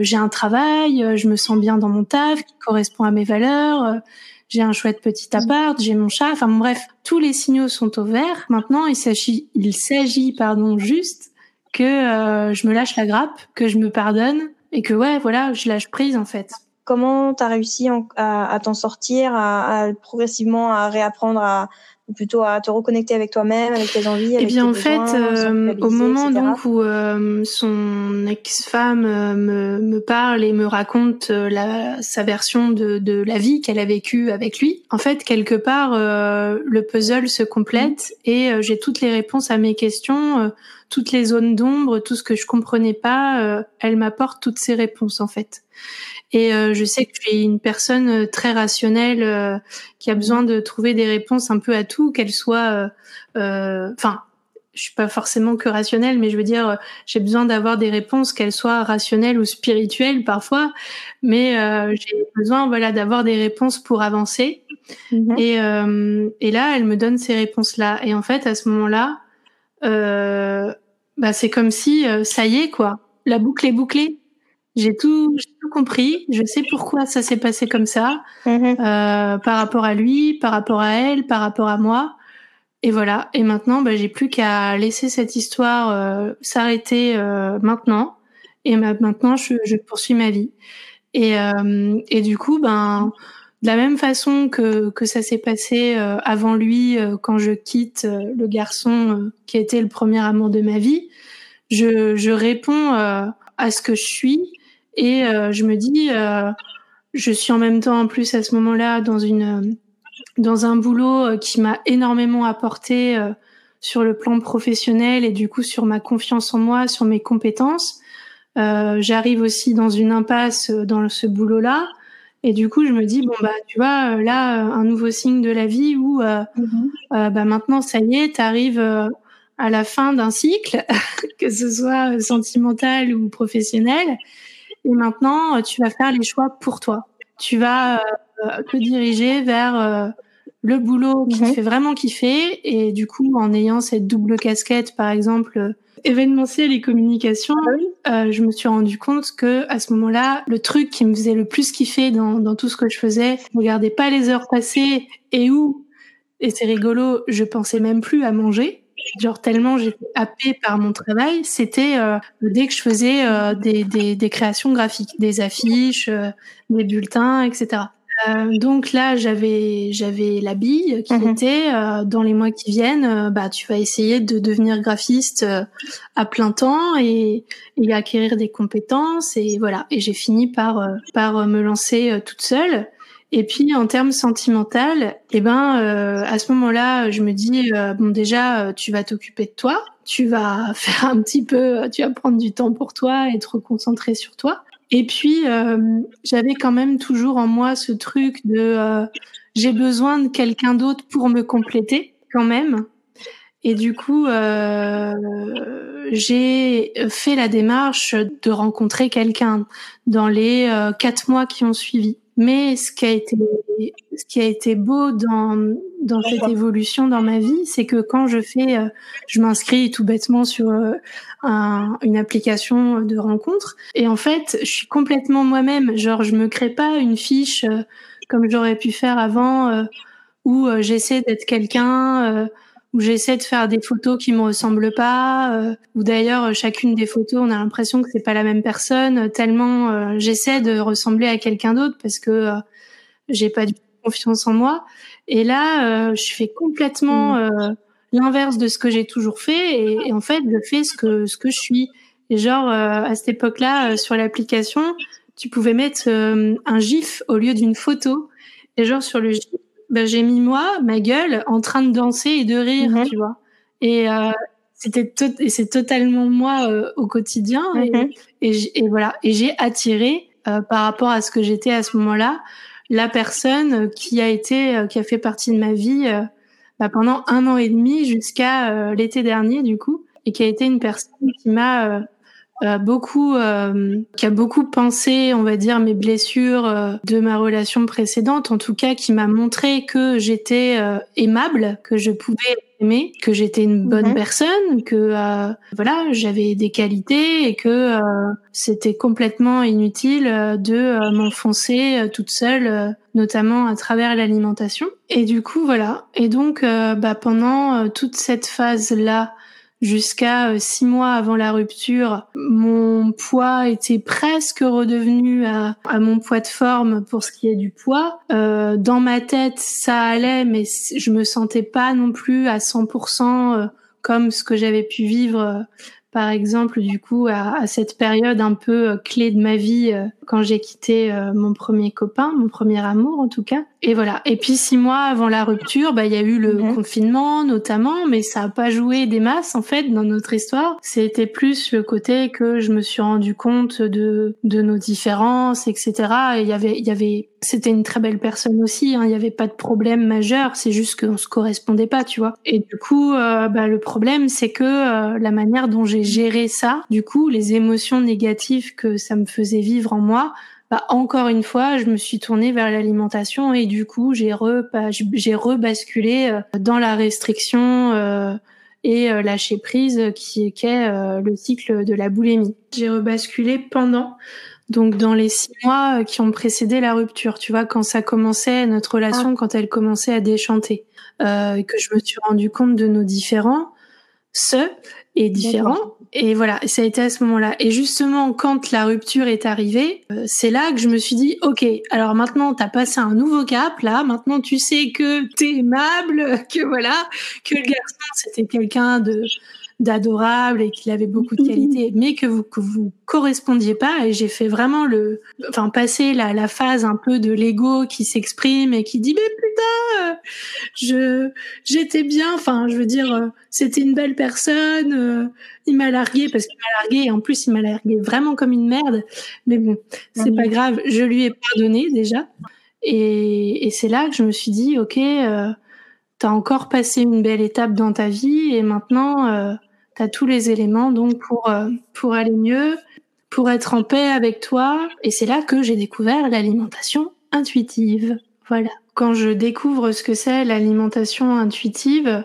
j'ai un travail, je me sens bien dans mon taf qui correspond à mes valeurs j'ai un chouette petit appart, j'ai mon chat, enfin bref, tous les signaux sont au vert. Maintenant, il s'agit, il s'agit, pardon, juste que euh, je me lâche la grappe, que je me pardonne et que ouais, voilà, je lâche prise en fait. Comment t'as réussi à, à t'en sortir, à, à, progressivement à réapprendre à ou plutôt à te reconnecter avec toi-même, avec tes envies Eh bien, en fait, euh, au moment donc où euh, son ex-femme euh, me, me, parle et me raconte la, sa version de, de la vie qu'elle a vécue avec lui, en fait, quelque part, le puzzle se complète mmh. et j'ai toutes les réponses à mes questions, toutes les zones d'ombre, tout ce que je comprenais pas. elle m'apporte toutes ces réponses, en fait. Et euh, je sais que je suis une personne euh, très rationnelle euh, qui a besoin de trouver des réponses un peu à tout, qu'elle soit, enfin, je suis pas forcément que rationnelle, mais je veux dire, j'ai besoin d'avoir des réponses, qu'elles soient rationnelles ou spirituelles parfois, mais j'ai besoin, voilà, d'avoir des réponses pour avancer. Et, et là, elle me donne ces réponses-là. Et en fait, à ce moment-là, bah, c'est comme si, ça y est, quoi, la boucle est bouclée. J'ai tout, tout compris. Je sais pourquoi ça s'est passé comme ça, euh, par rapport à lui, par rapport à elle, par rapport à moi. Et voilà. Et maintenant, bah, j'ai plus qu'à laisser cette histoire euh, s'arrêter euh, maintenant. Et maintenant, je, je, poursuis ma vie. Et, euh, et du coup, ben, de la même façon que, que ça s'est passé euh, avant lui, quand je quitte le garçon qui était le premier amour de ma vie, je, je réponds à ce que je suis et euh, je me dis, euh, je suis en même temps en plus à ce moment-là dans une euh, dans un boulot qui m'a énormément apporté sur le plan professionnel et du coup sur ma confiance en moi, sur mes compétences. Euh, J'arrive aussi dans une impasse dans ce boulot-là. Et du coup, je me dis, bon, bah, tu vois, là, un nouveau signe de la vie où, euh, euh, bah, maintenant, ça y est, tu arrives à la fin d'un cycle, que ce soit sentimental ou professionnel. Et maintenant, euh, tu vas faire les choix pour toi. Tu vas euh, te diriger vers euh, le boulot qui te mhm. fait vraiment kiffer. Et du coup, en ayant cette double casquette, par exemple, événementiel et communication, ah je me suis rendu compte que à ce moment-là, le truc qui me faisait le plus kiffer dans, dans tout ce que je faisais, je regardais pas les heures passées et où, et c'est rigolo, je pensais même plus à manger genre tellement j'étais happée par mon travail, c'était euh, dès que je faisais euh, des, des, des, créations graphiques, des affiches, euh, des bulletins, etc. donc là, j'avais j'avais la bille qui mhm. était dans les mois qui viennent, bah tu vas essayer de devenir graphiste à plein temps et, et acquérir des compétences et voilà. Et j'ai fini par par me lancer toute seule. Et puis en termes sentimental, eh ben euh, à ce moment-là, je me dis euh, bon déjà tu vas t'occuper de toi, tu vas faire un petit peu, tu vas prendre du temps pour toi et te reconcentrer sur toi. Et puis euh, j'avais quand même toujours en moi ce truc de j'ai besoin de quelqu'un d'autre pour me compléter quand même. Et du coup, j'ai fait la démarche de rencontrer quelqu'un dans les quatre mois qui ont suivi. Mais ce qui a été, ce qui a été beau dans, dans cette évolution dans ma vie, c'est que quand je fais, euh, je m'inscris tout bêtement sur euh, un, une application de rencontre, et en fait, je suis complètement moi-même. Genre, je me crée pas une fiche euh, comme j'aurais pu faire avant, où j'essaie d'être quelqu'un où j'essaie de faire des photos qui me ressemblent pas, euh, ou d'ailleurs chacune des photos, on a l'impression que c'est pas la même personne, tellement euh, j'essaie de ressembler à quelqu'un d'autre parce que euh, j'ai pas du confiance en moi. Et là, je fais complètement mm. l'inverse de ce que j'ai toujours fait, et, en fait, je fais ce que ce que je suis. Et genre à cette époque-là, sur l'application, tu pouvais mettre un gif au lieu d'une photo. Et genre sur le gif, ben, j'ai mis moi, ma gueule, en train de danser et de rire, mhm. tu vois. Et euh, c'était et c'est totalement moi euh, au quotidien. Et, mhm. et, voilà. Et j'ai attiré euh, par rapport à ce que j'étais à ce moment-là, la personne qui a été, qui a fait partie de ma vie bah, pendant un an et demi jusqu'à l'été dernier du coup, et qui a été une personne qui m'a euh, beaucoup, euh, qui a beaucoup pensé, on va dire, mes blessures euh, de ma relation précédente, en tout cas, qui m'a montré que j'étais aimable, que je pouvais aimer, que j'étais une bonne mhm. personne, que voilà, j'avais des qualités et que c'était complètement inutile de m'enfoncer toute seule, notamment à travers l'alimentation. Et du coup, voilà. Et donc, bah, pendant toute cette phase là Jusqu'à euh, six mois avant la rupture, mon poids était presque redevenu à, mon poids de forme pour ce qui est du poids. Euh, dans ma tête, ça allait, mais je me sentais pas non plus à 100% euh, comme ce que j'avais pu vivre par exemple, du coup, à, cette période un peu euh, clé de ma vie euh, quand j'ai quitté euh, mon premier copain, mon premier amour en tout cas. Et voilà. Et puis six mois avant la rupture, bah il y a eu le mhm. confinement notamment, mais ça a pas joué des masses en fait dans notre histoire. C'était plus le côté que je me suis rendu compte de de nos différences, etc. Et il y avait il y avait c'était une très belle personne aussi. Hein. Il n'y avait pas de problème majeur. C'est juste qu'on se correspondait pas, tu vois. Et du coup, euh, bah, le problème, c'est que euh, la manière dont j'ai géré ça, du coup, les émotions négatives que ça me faisait vivre en moi, bah, encore une fois, je me suis tournée vers l'alimentation et du coup, j'ai re, j'ai rebasculé euh, dans la restriction et lâcher prise qui est le cycle de la boulimie. J'ai rebasculé pendant donc dans les six mois euh, qui ont précédé la rupture, tu vois, quand ça commençait, notre relation, ah. quand elle commençait à déchanter, euh, que je me suis rendu compte de nos différents, ce et différents, et voilà, ça a été à ce moment-là. Et justement, quand la rupture est arrivée, euh, c'est là que je me suis dit, ok, alors maintenant t'as passé un nouveau cap, là, maintenant tu sais que t'es aimable, que voilà, que le garçon c'était quelqu'un de d'adorable et qu'il avait beaucoup de qualités, mais que vous que vous correspondiez pas. Et j'ai fait vraiment le, enfin passer la, la phase un peu de l'ego qui s'exprime et qui dit mais putain, euh, je j'étais bien. Enfin, je veux dire, euh, c'était une belle personne. Euh, il m'a largué parce qu'il m'a largué et en plus il m'a largué vraiment comme une merde. Mais bon, c'est pas grave. Je lui ai pardonné déjà. Et, et c'est là que je me suis dit ok. Euh, T'as encore passé une belle étape dans ta vie et maintenant euh, tu as tous les éléments donc pour euh, pour aller mieux, pour être en paix avec toi et c'est là que j'ai découvert l'alimentation intuitive. Voilà. Quand je découvre ce que c'est l'alimentation intuitive,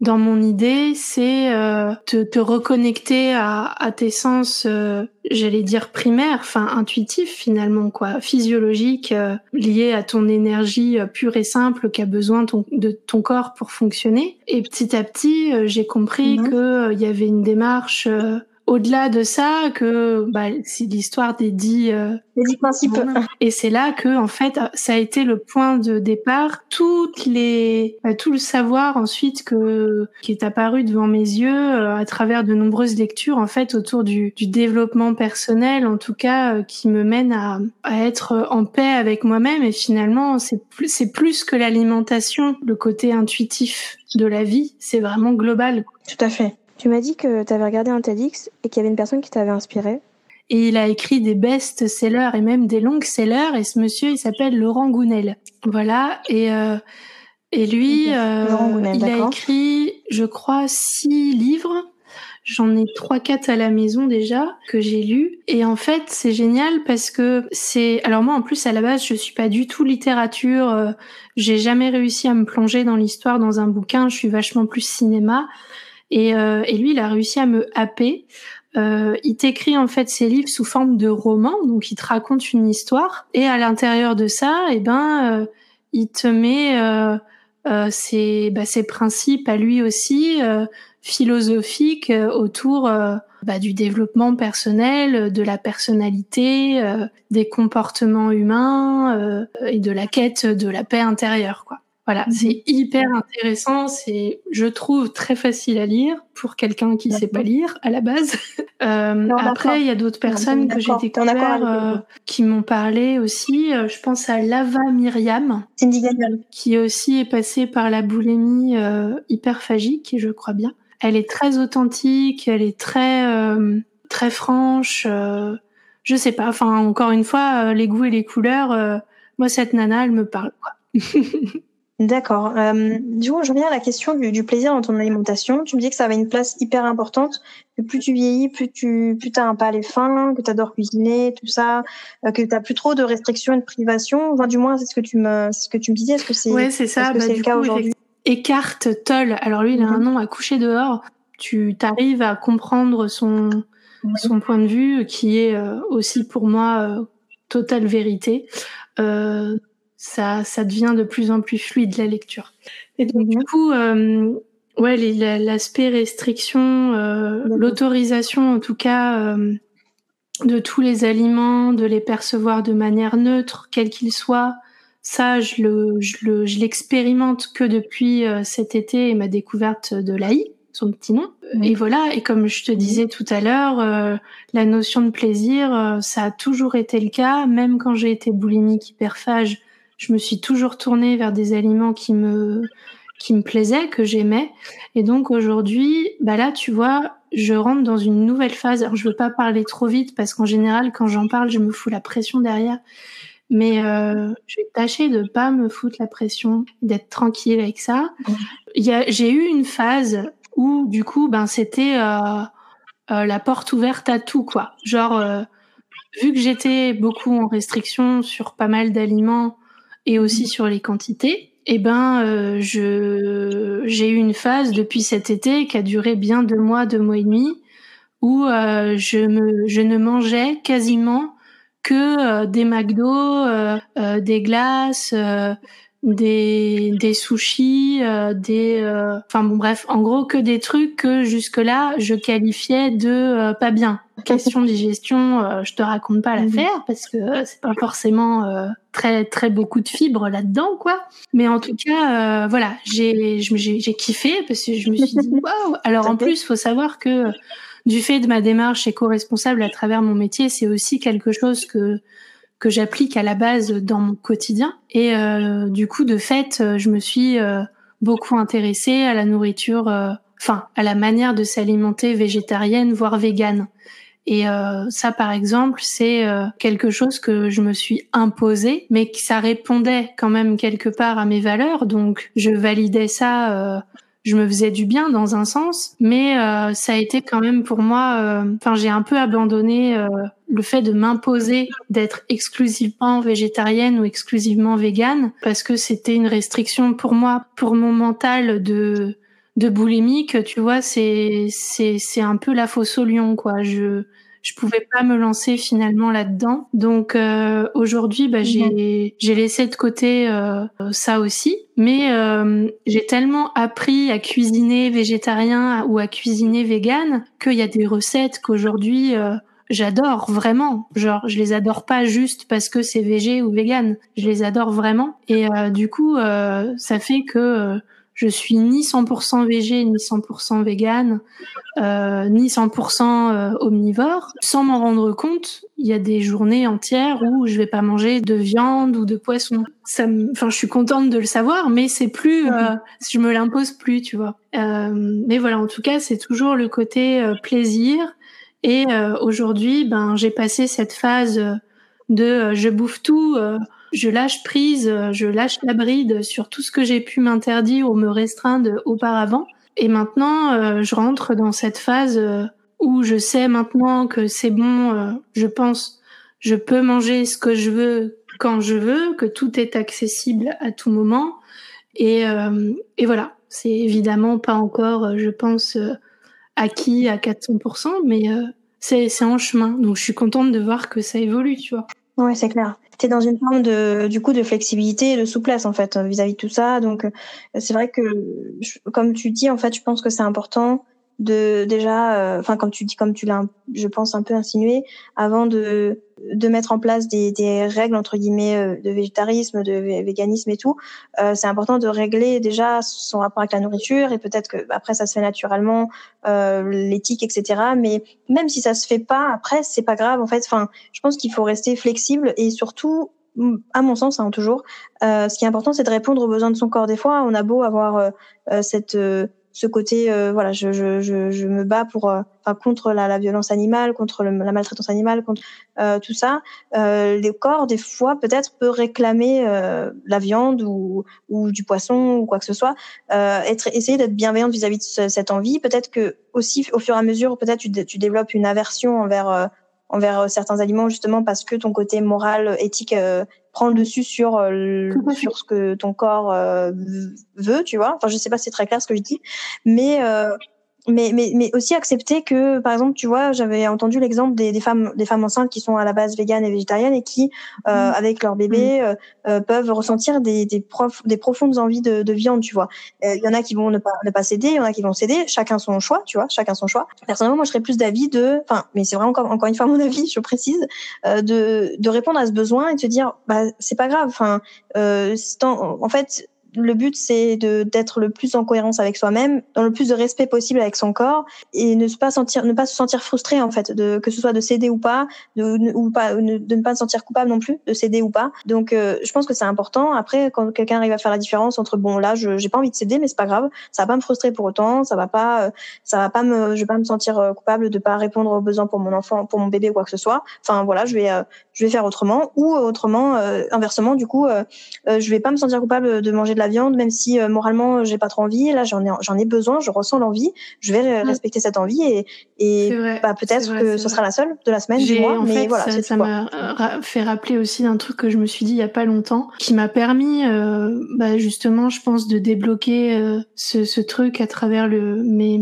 dans mon idée, c'est euh, te, te, reconnecter à, à tes sens, euh, j'allais dire primaires, enfin intuitifs finalement, quoi, physiologiques, euh, liés à ton énergie euh, pure et simple qui a besoin ton, de ton corps pour fonctionner. Et petit à petit, j'ai compris mhm. que il y avait une démarche au-delà de ça, que bah, c'est l'histoire des dix, euh, dix principes. Et c'est là que, en fait, ça a été le point de départ. Toutes les, bah, tout le savoir ensuite que qui est apparu devant mes yeux euh, à travers de nombreuses lectures, en fait, autour du, du développement personnel, en tout cas, euh, qui me mène à, à être en paix avec moi-même. Et finalement, c'est plus, c'est plus que l'alimentation, le côté intuitif de la vie. C'est vraiment global. Tout à fait. Tu m'as dit que tu avais regardé un TEDx et qu'il y avait une personne qui t'avait inspiré. Et il a écrit des best-sellers et même des longs-sellers. Et ce monsieur, il s'appelle Laurent Gounel. Voilà. Et, euh, et lui, euh, il a écrit, je crois, six livres. J'en ai trois, quatre à la maison déjà que j'ai lus. Et en fait, c'est génial parce que c'est. Alors moi, en plus, à la base, je suis pas du tout littérature. Euh, j'ai jamais réussi à me plonger dans l'histoire dans un bouquin. Je suis vachement plus cinéma. Et, euh, et lui, il a réussi à me happer. Euh, il t'écrit en fait ses livres sous forme de romans, donc il te raconte une histoire. Et à l'intérieur de ça, eh ben, euh, il te met euh, euh ses, bah, ses principes à lui aussi philosophiques autour bah, du développement personnel, de la personnalité, des comportements humains et de la quête de la paix intérieure, quoi. Voilà, mhm. c'est hyper intéressant. C'est, je trouve, très facile à lire pour quelqu'un qui sait pas lire à la base. Euh, après, il y a d'autres personnes que j'ai découvert euh, qui m'ont parlé aussi. Euh, je pense à Lava Myriam, qui aussi est passée par la boulimie euh, hyperphagique, je crois bien. Elle est très authentique, elle est très très franche. je sais pas. Enfin, encore une fois, les goûts et les couleurs. moi, cette nana, elle me parle. Quoi. D'accord. Euh, du coup, je reviens à la question du, plaisir dans ton alimentation. Tu me dis que ça avait une place hyper importante. Que plus tu vieillis, plus tu plus as un palais fin, que tu adores cuisiner, tout ça, euh, que tu as plus trop de restrictions et de privations. Enfin, du moins, c'est ce que tu me ce que tu me disais. Est-ce que c'est Ouais, c'est ça. Bah, le cas aujourd'hui? Écarte Toll. Alors lui, il a un mhm. nom à coucher dehors. Tu t'arrives à comprendre son son point de vue, qui est euh, aussi pour moi totale vérité. Euh, ça, ça devient de plus en plus fluide la lecture. Et donc du mhm. coup, euh, ouais, l'aspect restriction, euh, l'autorisation en tout cas euh, de tous les aliments, de les percevoir de manière neutre, quels qu'ils soient. Ça, je le, je l'expérimente que depuis cet été et ma découverte de l'AI, son petit nom. Et voilà. Et comme je te disais tout à l'heure, la notion de plaisir, ça a toujours été le cas, même quand j'ai été boulimique hyperphage je me suis toujours tournée vers des aliments qui me qui me plaisaient, que j'aimais. Et donc aujourd'hui, bah là, tu vois, je rentre dans une nouvelle phase. Alors je veux pas parler trop vite parce qu'en général, quand j'en parle, je me fous la pression derrière. Mais euh, je vais tâcher de pas me foutre la pression, d'être tranquille avec ça. J'ai eu une phase où du coup, ben c'était euh, euh, la porte ouverte à tout, quoi. Genre, euh, vu que j'étais beaucoup en restriction sur pas mal d'aliments et aussi sur les quantités, eh ben, euh, j'ai eu une phase depuis cet été qui a duré bien deux mois, deux mois et demi, où euh, je me je ne mangeais quasiment que euh, des McDo, euh, des glaces, des, des sushis, euh, des, euh, enfin bon bref, en gros que des trucs que jusque là je qualifiais de euh, pas bien. Question de digestion, je te raconte pas l'affaire parce que c'est pas forcément très très beaucoup de fibres là-dedans quoi. Mais en tout cas, voilà, j'ai j'ai kiffé parce que je me suis dit waouh. Alors en plus, faut savoir que du fait de ma démarche éco-responsable à travers mon métier, c'est aussi quelque chose que que j'applique à la base dans mon quotidien. Et euh, du coup, de fait, euh, je me suis euh, beaucoup intéressée à la nourriture, enfin à la manière de s'alimenter végétarienne, voire végane. Et ça, par exemple, c'est quelque chose que je me suis imposé, mais que ça répondait quand même quelque part à mes valeurs. Donc, je validais ça je me faisais du bien dans un sens, mais euh, ça a été quand même pour moi. Euh, enfin, j'ai un peu abandonné euh, le fait de m'imposer d'être exclusivement végétarienne ou exclusivement végane parce que c'était une restriction pour moi, pour mon mental de de boulimique. Tu vois, c'est c'est c'est un peu la fausse au lion, quoi. Je je pouvais pas me lancer finalement là-dedans. Donc euh, aujourd'hui, bah, j'ai j'ai laissé de côté euh, ça aussi, mais euh, j'ai tellement appris à cuisiner végétarien ou à cuisiner vegan qu'il y a des recettes qu'aujourd'hui j'adore vraiment. Genre, je les adore pas juste parce que c'est végé ou vegan. Je les adore vraiment. Et du coup, ça fait que je suis ni 100% végé, ni 100% vegan, euh, ni 100% euh, omnivore. Sans m'en rendre compte, il y a des journées entières où je vais pas manger de viande ou de poisson. Ça, enfin, je suis contente de le savoir, mais c'est plus, euh, je me l'impose plus, tu vois. Euh, mais voilà, en tout cas, c'est toujours le côté plaisir. Et aujourd'hui, ben, j'ai passé cette phase de je bouffe tout je lâche prise, je lâche la bride sur tout ce que j'ai pu m'interdire ou me restreindre auparavant. Et maintenant, euh, je rentre dans cette phase euh, où je sais maintenant que c'est bon, euh, je pense, je peux manger ce que je veux quand je veux, que tout est accessible à tout moment. Et, et voilà, c'est évidemment pas encore, je pense, acquis à 400%, mais c'est en chemin. Donc je suis contente de voir que ça évolue, tu vois. Ouais, c'est clair tu dans une forme de du coup de flexibilité et de souplesse en fait vis-à-vis de tout ça. Donc euh, c'est vrai que comme tu dis en fait je pense que c'est important de déjà euh, enfin comme tu dis comme tu l'as je pense un peu insinué avant de de mettre en place des, des règles entre guillemets euh, de végétarisme de véganisme et tout euh, c'est important de régler déjà son rapport avec la nourriture et peut-être que après ça se fait naturellement euh, l'éthique etc mais même si ça se fait pas après c'est pas grave en fait enfin je pense qu'il faut rester flexible et surtout à mon sens, hein, toujours, euh, ce qui est important, c'est de répondre aux besoins de son corps. Des fois, on a beau avoir euh, cette ce côté, voilà, je, je, je, je, me bats pour, enfin, contre la, la, violence animale, contre le, la maltraitance animale, contre tout ça. les corps, des fois, peut-être peut réclamer la viande ou, ou du poisson ou quoi que ce soit, être, essayer d'être bienveillante vis-à-vis de cette envie. Peut-être que aussi, au fur et à mesure, peut-être tu, tu développes une aversion envers envers euh, certains aliments justement parce que ton côté moral éthique euh, prend le dessus sur euh, sur ce que ton corps veut tu vois. Enfin je sais pas si c'est très clair ce que je dis mais mais, mais, mais aussi accepter que, par exemple, tu vois, j'avais entendu l'exemple des, des, femmes, des femmes enceintes qui sont à la base véganes et végétariennes et qui, euh, mm. avec leur bébé, mm. euh, euh, peuvent ressentir des, des, prof, des profondes envies de, de viande, tu vois. Il y en a qui vont ne pas, ne pas céder, il y en a qui vont céder, chacun son choix, tu vois, chacun son choix. Personnellement, moi, je serais plus d'avis de, enfin, mais c'est vraiment encore, encore une fois mon avis, je précise, de, de répondre à ce besoin et de se dire, bah, c'est pas grave, enfin, en fait, le but, c'est d'être le plus en cohérence avec soi-même, dans le plus de respect possible avec son corps, et ne pas sentir, ne pas se sentir frustré en fait, de que ce soit de céder ou pas, de ou pas, de ne pas se sentir coupable non plus, de céder ou pas. Donc, euh, je pense que c'est important. Après, quand quelqu'un arrive à faire la différence entre bon là, je j'ai pas envie de céder, mais c'est pas grave, ça va pas me frustrer pour autant, ça va pas, euh, ça va pas me, je vais pas me sentir euh, coupable de pas répondre aux besoins pour mon enfant, pour mon bébé ou quoi que ce soit. Enfin voilà, je vais, je vais faire autrement ou autrement, inversement, du coup, je vais pas me sentir coupable de manger de la viande, même si euh, moralement j'ai pas trop envie. Là, j'en ai, j'en ai besoin, je ressens l'envie. Je vais respecter cette envie et, et bah, peut-être que ce sera la seule de la semaine, du mois. Mais voilà, ça m'a fait rappeler aussi d'un truc que je me suis dit il y a pas longtemps, qui m'a permis, euh, bah, justement, je pense, de débloquer euh, ce, ce truc à travers le mes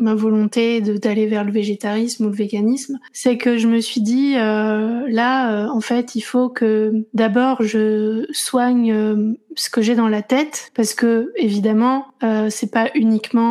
ma volonté d'aller vers le végétarisme ou le véganisme, c'est que je me suis dit euh, là, euh, en fait, il faut que d'abord je soigne euh, ce que j'ai dans la tête, parce que évidemment, euh, c'est pas uniquement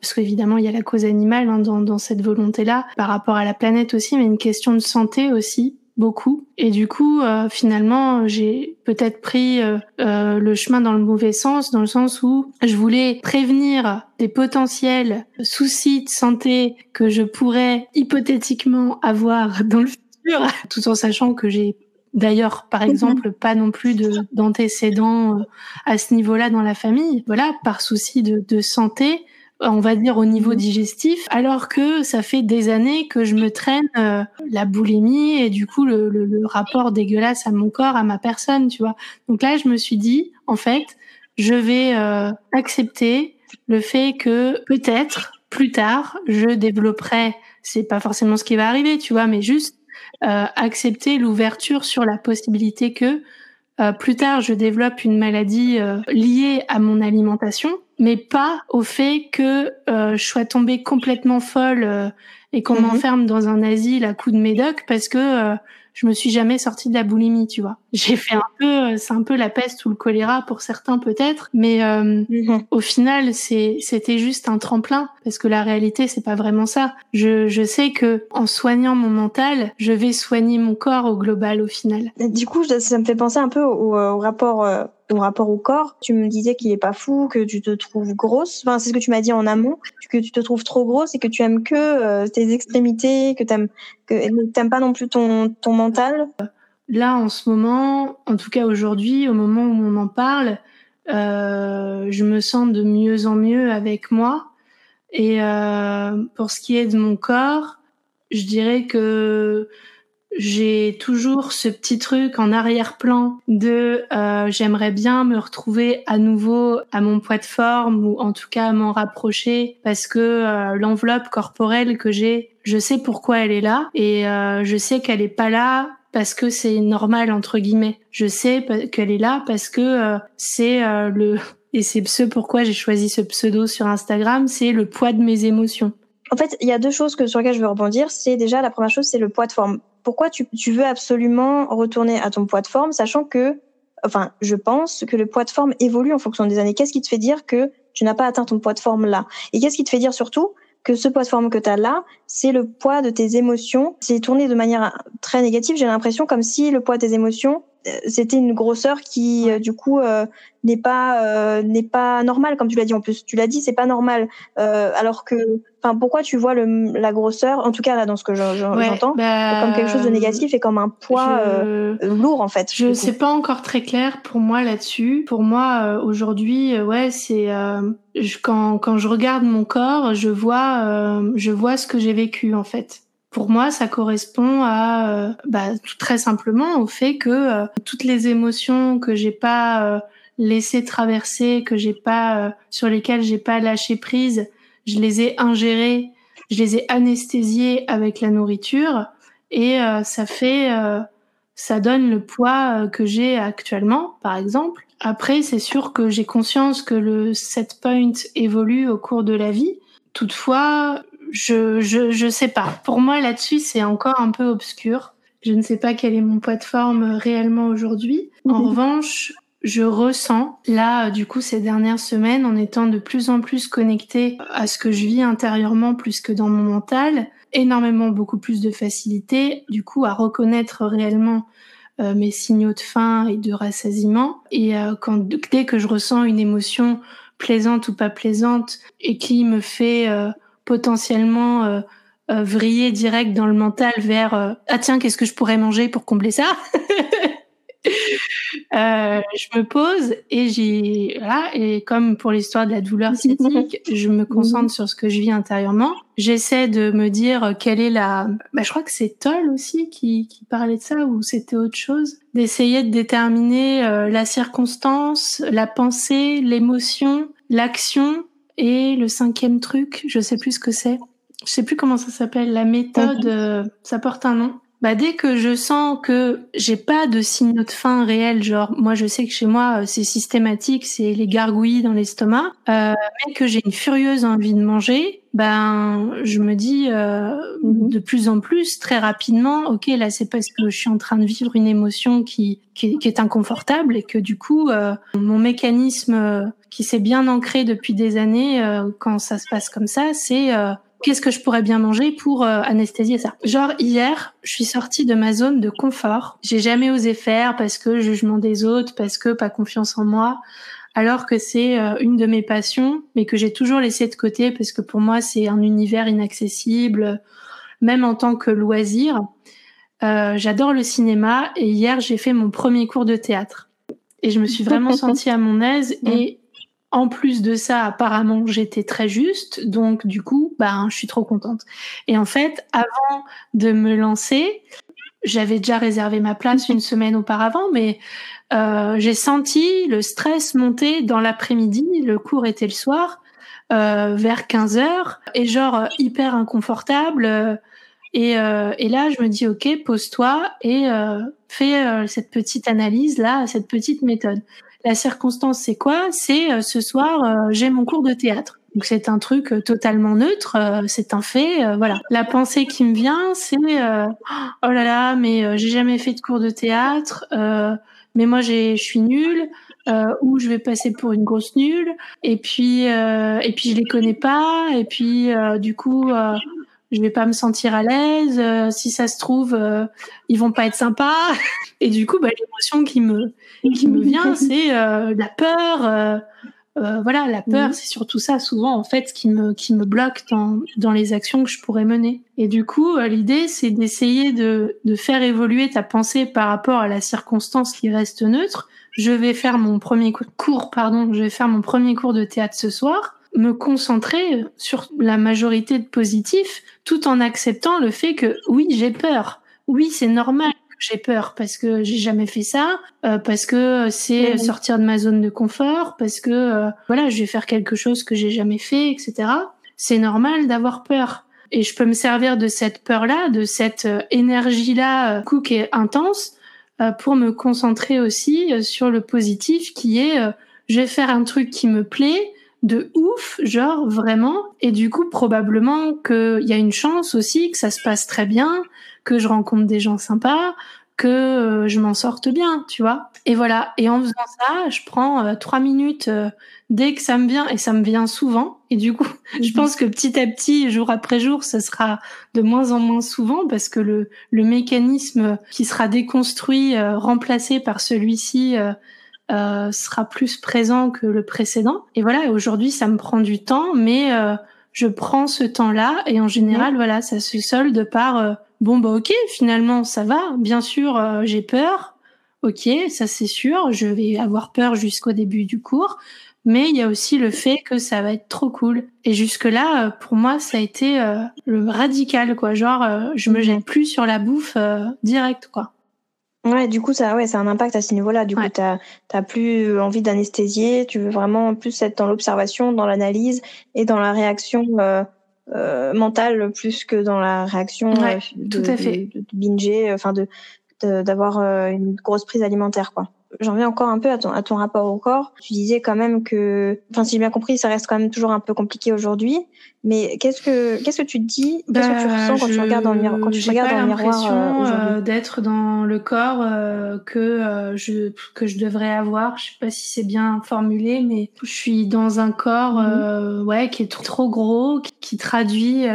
parce qu'évidemment il y a la cause animale hein, dans, dans cette volonté-là, par rapport à la planète aussi, mais une question de santé aussi beaucoup. Et du coup, euh, finalement, j'ai peut-être pris euh, euh, le chemin dans le mauvais sens, dans le sens où je voulais prévenir des potentiels soucis de santé que je pourrais hypothétiquement avoir dans le futur, tout en sachant que j'ai D'ailleurs, par mhm. exemple, pas non plus d'antécédents à ce niveau-là dans la famille. Voilà, par souci de, de santé, on va dire au niveau mhm. digestif, alors que ça fait des années que je me traîne euh, la boulimie et du coup le, le, rapport dégueulasse à mon corps, à ma personne, tu vois. Donc là, je me suis dit, en fait, je vais euh, accepter le fait que peut-être plus tard, je développerai, c'est pas forcément ce qui va arriver, tu vois, mais juste euh, accepter l'ouverture sur la possibilité que plus tard je développe une maladie liée à mon alimentation mais pas au fait que euh, je sois tombée complètement folle euh, et qu'on mhm. m'enferme dans un asile à coups de médoc parce que euh, je me suis jamais sortie de la boulimie, tu vois. J'ai fait un peu, c'est un peu la peste ou le choléra pour certains peut-être, mais mhm. au final, c'est, c'était juste un tremplin parce que la réalité, c'est pas vraiment ça. Je, je sais que en soignant mon mental, je vais soigner mon corps au global au final. Du coup, ça me fait penser un peu au, au rapport ton rapport au corps. Tu me disais qu'il est pas fou, que tu te trouves grosse. Enfin, c'est ce que tu m'as dit en amont, que tu te trouves trop grosse et que tu aimes que euh, tes extrémités, que t'aimes que t'aimes pas non plus ton ton mental. Là, en ce moment, en tout cas aujourd'hui, au moment où on en parle, euh, je me sens de mieux en mieux avec moi. Et euh, pour ce qui est de mon corps, je dirais que j'ai toujours ce petit truc en arrière-plan de euh, j'aimerais bien me retrouver à nouveau à mon poids de forme ou en tout cas m'en rapprocher parce que euh, l'enveloppe corporelle que j'ai, je sais pourquoi elle est là et euh, je sais qu'elle est pas là parce que c'est normal entre guillemets. Je sais qu'elle est là parce que euh, c'est le et c'est ce pourquoi j'ai choisi ce pseudo sur Instagram, c'est le poids de mes émotions. En fait, il y a deux choses que, sur lesquelles je veux rebondir. C'est déjà la première chose, c'est le poids de forme pourquoi tu, veux absolument retourner à ton poids de forme, sachant que, enfin, je pense que le poids de forme évolue en fonction des années. Qu'est-ce qui te fait dire que tu n'as pas atteint ton poids de forme là? Et qu'est-ce qui te fait dire surtout que ce poids de forme que tu as là, c'est le poids de tes émotions? C'est tourné de manière très négative. J'ai l'impression comme si le poids de tes émotions c'était une grosseur qui du coup n'est pas n'est pas normale comme tu l'as dit. En plus tu l'as dit c'est pas normal. Alors que enfin pourquoi tu vois le, la grosseur en tout cas là dans ce que j'entends bah, comme quelque chose de négatif et comme un poids lourd en fait je sais pas encore très clair pour moi là-dessus. Pour moi aujourd'hui ouais c'est quand quand je regarde mon corps je vois je vois ce que j'ai vécu en fait pour moi, ça correspond à, euh, bah, très simplement au fait que euh, toutes les émotions que j'ai pas euh, laissé traverser, que j'ai pas, sur lesquelles j'ai pas lâché prise, je les ai ingérées, je les ai anesthésiées avec la nourriture, et ça fait, ça donne le poids que j'ai actuellement, par exemple. Après, c'est sûr que j'ai conscience que le set point évolue au cours de la vie. Toutefois, je, je, je sais pas. Pour moi, là-dessus, c'est encore un peu obscur. Je ne sais pas quel est mon poids de forme réellement aujourd'hui. En mhm. revanche, je ressens là, du coup, ces dernières semaines, en étant de plus en plus connectée à ce que je vis intérieurement plus que dans mon mental, énormément beaucoup plus de facilité, du coup, à reconnaître réellement euh, mes signaux de faim et de rassasiement. Et euh, quand, dès que je ressens une émotion plaisante ou pas plaisante et qui me fait euh, potentiellement euh, euh, vriller direct dans le mental vers euh, ah tiens qu'est-ce que je pourrais manger pour combler ça je me pose et j'ai voilà et comme pour l'histoire de la douleur sciatique, je me concentre sur ce que je vis intérieurement. J'essaie de me dire quelle est la. Bah, je crois que c'est Toll aussi qui, qui parlait de ça ou c'était autre chose. D'essayer de déterminer la circonstance, la pensée, l'émotion, l'action et le cinquième truc, je sais plus ce que c'est. Je sais plus comment ça s'appelle. La méthode, euh, ça porte un nom. Bah dès que je sens que j'ai pas de signaux de faim réels, genre moi je sais que chez moi euh, c'est systématique, c'est les gargouilles dans l'estomac, euh, mais que j'ai une furieuse envie de manger, ben je me dis euh, mhm. de plus en plus très rapidement, ok là c'est parce que je suis en train de vivre une émotion qui qui, qui est inconfortable et que du coup euh, mon mécanisme qui s'est bien ancré depuis des années quand ça se passe comme ça, c'est qu'est-ce que je pourrais bien manger pour euh, anesthésier ça Genre hier, je suis sortie de ma zone de confort. J'ai jamais osé faire parce que jugement des autres, parce que pas confiance en moi, alors que c'est euh, une de mes passions, mais que j'ai toujours laissé de côté parce que pour moi c'est un univers inaccessible, même en tant que loisir. Euh, J'adore le cinéma et hier j'ai fait mon premier cours de théâtre et je me suis vraiment sentie à mon aise et en plus de ça, apparemment, j'étais très juste, donc du coup, ben, je suis trop contente. Et en fait, avant de me lancer, j'avais déjà réservé ma place une semaine auparavant, mais euh, j'ai senti le stress monter dans l'après-midi. Le cours était le soir, euh, vers 15 heures, et genre hyper inconfortable. Euh, et, et là, je me dis, ok, pose-toi et fais cette petite analyse là, cette petite méthode. La circonstance, c'est quoi? C'est euh, ce soir, euh, j'ai mon cours de théâtre. Donc c'est un truc euh, totalement neutre, c'est un fait, voilà. La pensée qui me vient, c'est oh là là, mais j'ai jamais fait de cours de théâtre, mais moi je suis nulle. ou je vais passer pour une grosse nulle et puis et puis je les connais pas et puis du coup je vais pas me sentir à l'aise. Euh, si ça se trouve, euh, ils vont pas être sympas. Et du coup, bah, l'émotion qui me qui me vient, c'est euh, la peur. voilà, la peur, c'est surtout ça souvent en fait qui me qui me bloque dans dans les actions que je pourrais mener. Et du coup, l'idée, c'est d'essayer de de faire évoluer ta pensée par rapport à la circonstance qui reste neutre. Je vais faire mon premier cours, pardon, je vais faire mon premier cours de théâtre ce soir me concentrer sur la majorité de positifs tout en acceptant le fait que oui, j'ai peur. Oui, c'est normal que j'ai peur parce que j'ai jamais fait ça, euh, parce que c'est sortir de ma zone de confort, parce que euh, voilà, je vais faire quelque chose que j'ai jamais fait, etc. C'est normal d'avoir peur. Et je peux me servir de cette peur-là, de cette euh, énergie-là, coup qui est intense, pour me concentrer aussi sur le positif qui est je vais faire un truc qui me plaît, de ouf, genre vraiment. Et du coup, probablement qu'il y a une chance aussi que ça se passe très bien, que je rencontre des gens sympas, que je m'en sorte bien, tu vois. Et voilà. Et en faisant ça, je prends trois minutes dès que ça me vient, et ça me vient souvent. Et du coup, je mhm. pense que petit à petit, jour après jour, ça sera de moins en moins souvent parce que le, le mécanisme qui sera déconstruit, euh, remplacé par celui-ci, euh, euh, sera plus présent que le précédent. Et voilà, aujourd'hui, ça me prend du temps, mais euh, je prends ce temps-là et en général, voilà, ça se solde par bon bah ok, finalement ça va. Bien sûr, j'ai peur. Ok, ça c'est sûr. Je vais avoir peur jusqu'au début du cours mais il y a aussi le fait que ça va être trop cool. Et jusque-là, euh, pour moi, ça a été euh, le radical, quoi. Genre, euh, je me gêne plus sur la bouffe direct, quoi. Ouais, du coup, ça, ouais, ça a un impact à ce niveau-là. Du coup, t'as, t'as plus envie d'anesthésier. Tu veux vraiment plus être dans l'observation, dans l'analyse et dans la réaction mentale plus que dans la réaction de, tout à fait. de, de binger, enfin de, d'avoir une grosse prise alimentaire, quoi j'en viens encore un peu à ton, à ton rapport au corps. Tu disais quand même que, enfin, si j'ai bien compris, ça reste quand même toujours un peu compliqué aujourd'hui. Mais qu'est-ce que, qu'est-ce que tu te dis, qu'est-ce que tu bah, ressens quand tu regardes dans le miroir, quand tu regardes dans le miroir euh, euh, d'être dans le corps euh, que euh, je que je devrais avoir. Je sais pas si c'est bien formulé, mais je suis dans un corps, mhm. ouais, qui est trop, gros, qui, qui traduit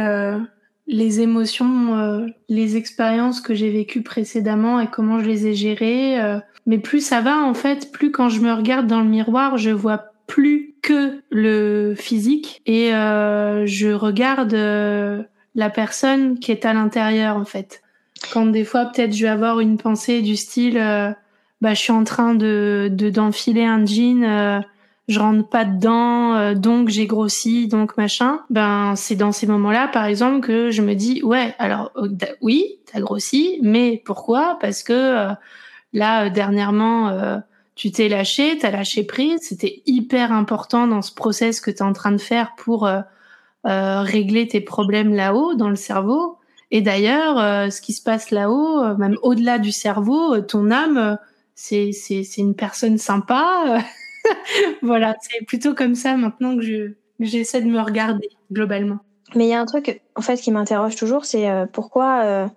les émotions, les expériences que j'ai vécues précédemment et comment je les ai gérées. Mais plus ça va, en fait, plus quand je me regarde dans le miroir, je vois plus que le physique et euh, je regarde euh, la personne qui est à l'intérieur, en fait. Quand des fois, peut-être, je vais avoir une pensée du style, euh, bah, je suis en train de d'enfiler un jean euh, je rentre pas dedans, euh, donc j'ai grossi, donc machin. Ben c'est dans ces moments-là, par exemple, que je me dis ouais, alors oui, t'as grossi, mais pourquoi? Parce que Là, euh, dernièrement, euh, tu t'es lâché, t'as lâché prise. C'était hyper important dans ce process que tu es en train de faire pour euh, régler tes problèmes là-haut, dans le cerveau. Et d'ailleurs, ce qui se passe là-haut, même au-delà du cerveau, ton âme, c'est une personne sympa. voilà, c'est plutôt comme ça maintenant que je j'essaie de me regarder globalement. Mais il y a un truc en fait qui m'interroge toujours, c'est pourquoi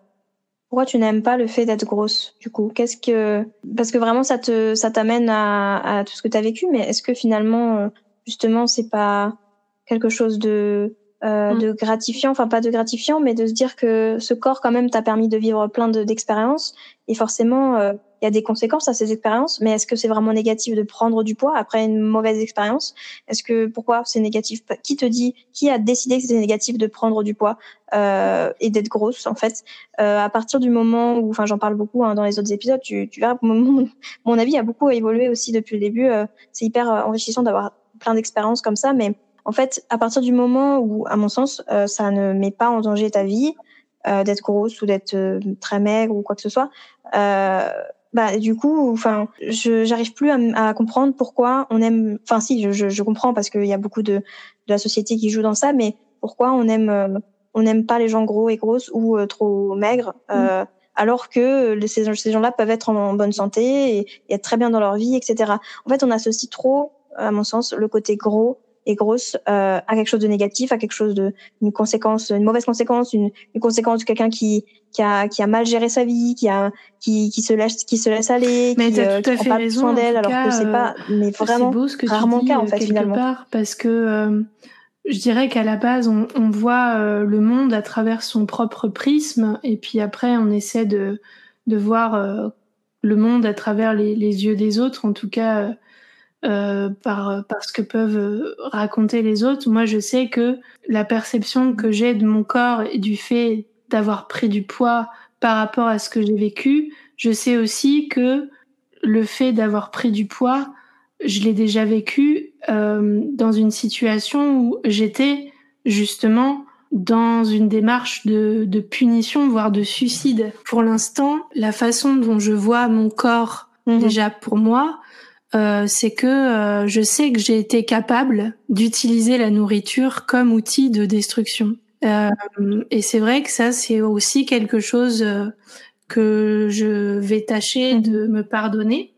pourquoi tu n'aimes pas le fait d'être grosse du coup? Qu'est-ce que parce que vraiment ça te ça t'amène à, à tout ce que tu as vécu, mais est-ce que finalement euh, justement c'est pas quelque chose de euh, mm. de gratifiant, enfin pas de gratifiant, mais de se dire que ce corps quand même t'a permis de vivre plein d'expériences. Et forcément euh, il y a des conséquences à ces expériences, mais est-ce que c'est vraiment négatif de prendre du poids après une mauvaise expérience? Est-ce que pourquoi c'est négatif? Qui te dit Qui a décidé que c'était négatif de prendre du poids euh, et d'être grosse en fait? Euh, À partir du moment où, enfin, j'en parle beaucoup hein, dans les autres épisodes, tu, tu verras, mon, mon avis a beaucoup évolué aussi depuis le début. Euh, c'est hyper euh, enrichissant d'avoir plein d'expériences comme ça, mais en fait, à partir du moment où, à mon sens, euh, ça ne met pas en danger ta vie, d'être grosse ou d'être très maigre ou quoi que ce soit, euh, bah du coup enfin je j'arrive plus à, à, comprendre pourquoi on aime enfin si je, je, je comprends parce qu'il y a beaucoup de de la société qui joue dans ça mais pourquoi on aime euh, on n'aime pas les gens gros et grosses ou euh, trop maigres euh, mm. alors que ces, ces gens-là peuvent être en, bonne santé et, et, être très bien dans leur vie etc en fait on associe trop à mon sens le côté gros et grosse euh, à quelque chose de négatif, à quelque chose de une conséquence, une mauvaise conséquence, une, une conséquence de quelqu'un qui qui a qui a mal géré sa vie, qui a qui qui se laisse qui se laisse aller, mais qui, euh, prend pas soin d'elle, alors que c'est pas euh, mais vraiment beau ce que rarement le cas en fait finalement. Part parce que euh, je dirais qu'à la base, on, on voit euh, le monde à travers son propre prisme, et puis après, on essaie de, de voir le monde à travers les, les, yeux des autres. En tout cas, euh, par, par ce que peuvent raconter les autres. Moi, je sais que la perception que j'ai de mon corps et du fait d'avoir pris du poids par rapport à ce que j'ai vécu, je sais aussi que le fait d'avoir pris du poids, je l'ai déjà vécu euh, dans une situation où j'étais justement dans une démarche de, de punition, voire de suicide. Pour l'instant, la façon dont je vois mon corps, mmh. déjà pour moi, euh, c'est que euh, je sais que j'ai été capable d'utiliser la nourriture comme outil de destruction. Euh, et c'est vrai que ça, c'est aussi quelque chose que je vais tâcher mmh. de me pardonner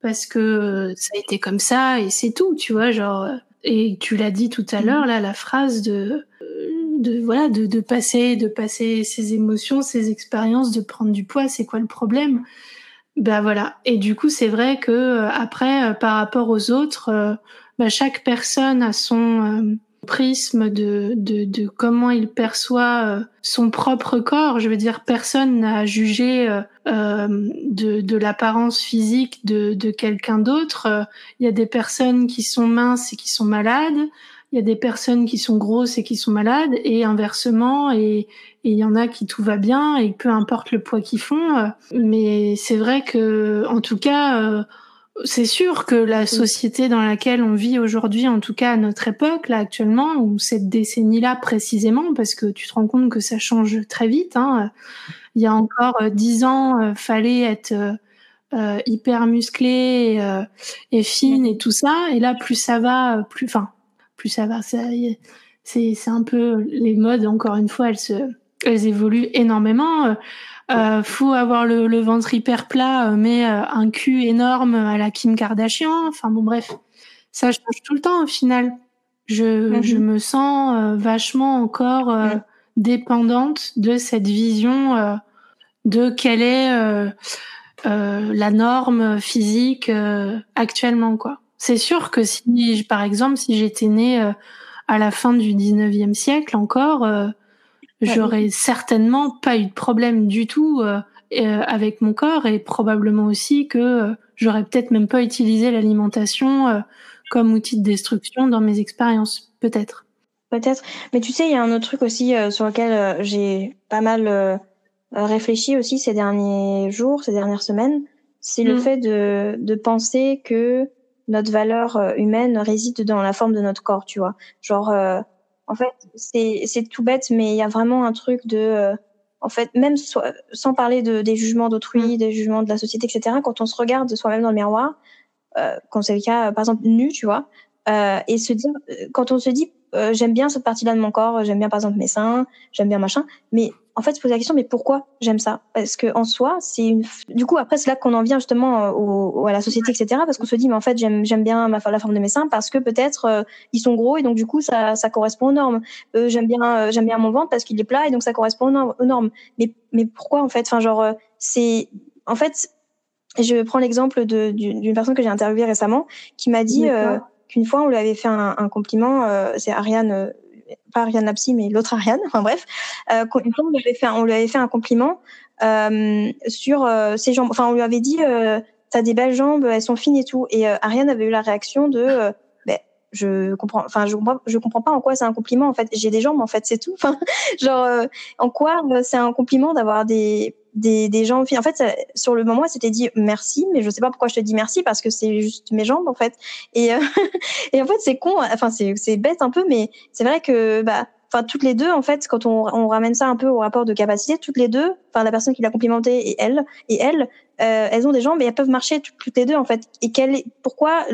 parce que ça a été comme ça et c'est tout, tu vois, genre. Et tu l'as dit tout à mmh. l'heure là, la phrase de de voilà de, de passer de passer ses émotions, ses expériences, de prendre du poids. C'est quoi le problème? Ben voilà. Et du coup, c'est vrai que après, par rapport aux autres, ben, chaque personne a son prisme de, de, de, comment il perçoit euh, son propre corps. Je veux dire, personne n'a jugé euh, euh, de, de l'apparence physique de, de quelqu'un d'autre. Il y a des personnes qui sont minces et qui sont malades. Il y a des personnes qui sont grosses et qui sont malades, et inversement, et il y en a qui tout va bien, et peu importe le poids qu'ils font. Mais c'est vrai que, en tout cas, c'est sûr que la société dans laquelle on vit aujourd'hui, en tout cas à notre époque, là actuellement, ou cette décennie-là précisément, parce que tu te rends compte que ça change très vite. Hein. Il y a encore euh, dix ans, euh, fallait être euh, hyper musclé et, fine et tout ça. Et là, plus ça va, plus, enfin, plus ça va. C'est, c'est un peu les modes. Encore une fois, elles se, elles évoluent énormément. Euh, faut avoir le, le, ventre hyper plat, euh, mais euh, un cul énorme à la Kim Kardashian. Enfin bon, bref, ça change tout le temps au final. Je, mhm. je me sens euh, vachement encore dépendante de cette vision de quelle est la norme physique actuellement, quoi. C'est sûr que si, par exemple, si j'étais née à la fin du 19e siècle encore, j'aurais certainement pas eu de problème du tout euh, euh, avec mon corps et probablement aussi que euh, j'aurais peut-être même pas utilisé l'alimentation comme outil de destruction dans mes expériences, peut-être. Peut-être. Mais tu sais, il y a un autre truc aussi sur lequel j'ai pas mal réfléchi aussi ces derniers jours, ces dernières semaines. C'est le mm. fait de, de penser que notre valeur humaine réside dans la forme de notre corps, tu vois. Genre, en fait, c'est tout bête, mais il y a vraiment un truc de, euh, en fait, même sans parler de, des jugements d'autrui, mm. des jugements de la société, etc. Quand on se regarde soi-même dans le miroir, euh, quand c'est le cas, par exemple nu, tu vois, euh, et se dire, quand on se dit, j'aime bien cette partie-là de mon corps, j'aime bien par exemple mes seins, j'aime bien machin, mais en fait, se poser la question, mais pourquoi j'aime ça? Parce que en soi, c'est une. Du coup, après, c'est là qu'on en vient justement euh, au, à la société, etc. Parce qu'on se dit, mais en fait, j'aime j'aime bien ma, la forme de mes seins parce que peut-être euh, ils sont gros et donc du coup, ça ça correspond aux normes. Euh, j'aime bien euh, j'aime bien mon ventre parce qu'il est plat et donc ça correspond aux normes. Mais mais pourquoi en fait? Enfin, genre, c'est en fait, je prends l'exemple d'une personne que j'ai interviewée récemment qui m'a dit qu'une fois on lui avait fait un, un compliment. c'est Ariane pas Ariane Napsi, mais l'autre Ariane, enfin bref, euh, on lui avait fait, on lui avait fait un compliment euh, sur euh, ses jambes. Enfin, on lui avait dit, euh, t'as des belles jambes, elles sont fines et tout. Et euh, Ariane avait eu la réaction de, ben, je comprends, enfin, je comprends, je comprends pas en quoi c'est un compliment. En fait, j'ai des jambes, en fait, c'est tout. Enfin, genre, en quoi c'est un compliment d'avoir des des, des gens. En fait, sur le moment, elle s'était dit merci, mais je sais pas pourquoi je te dis merci parce que c'est juste mes jambes en fait. Et, euh, et en fait, c'est con. Enfin, c'est bête un peu, mais c'est vrai que bah. Enfin, toutes les deux, en fait, quand on, on ramène ça un peu au rapport de capacité, toutes les deux, enfin la personne qui l'a complimenté et elle, et elle, euh, elles ont des jambes et elles peuvent marcher toutes, les deux en fait. Et quelle, pourquoi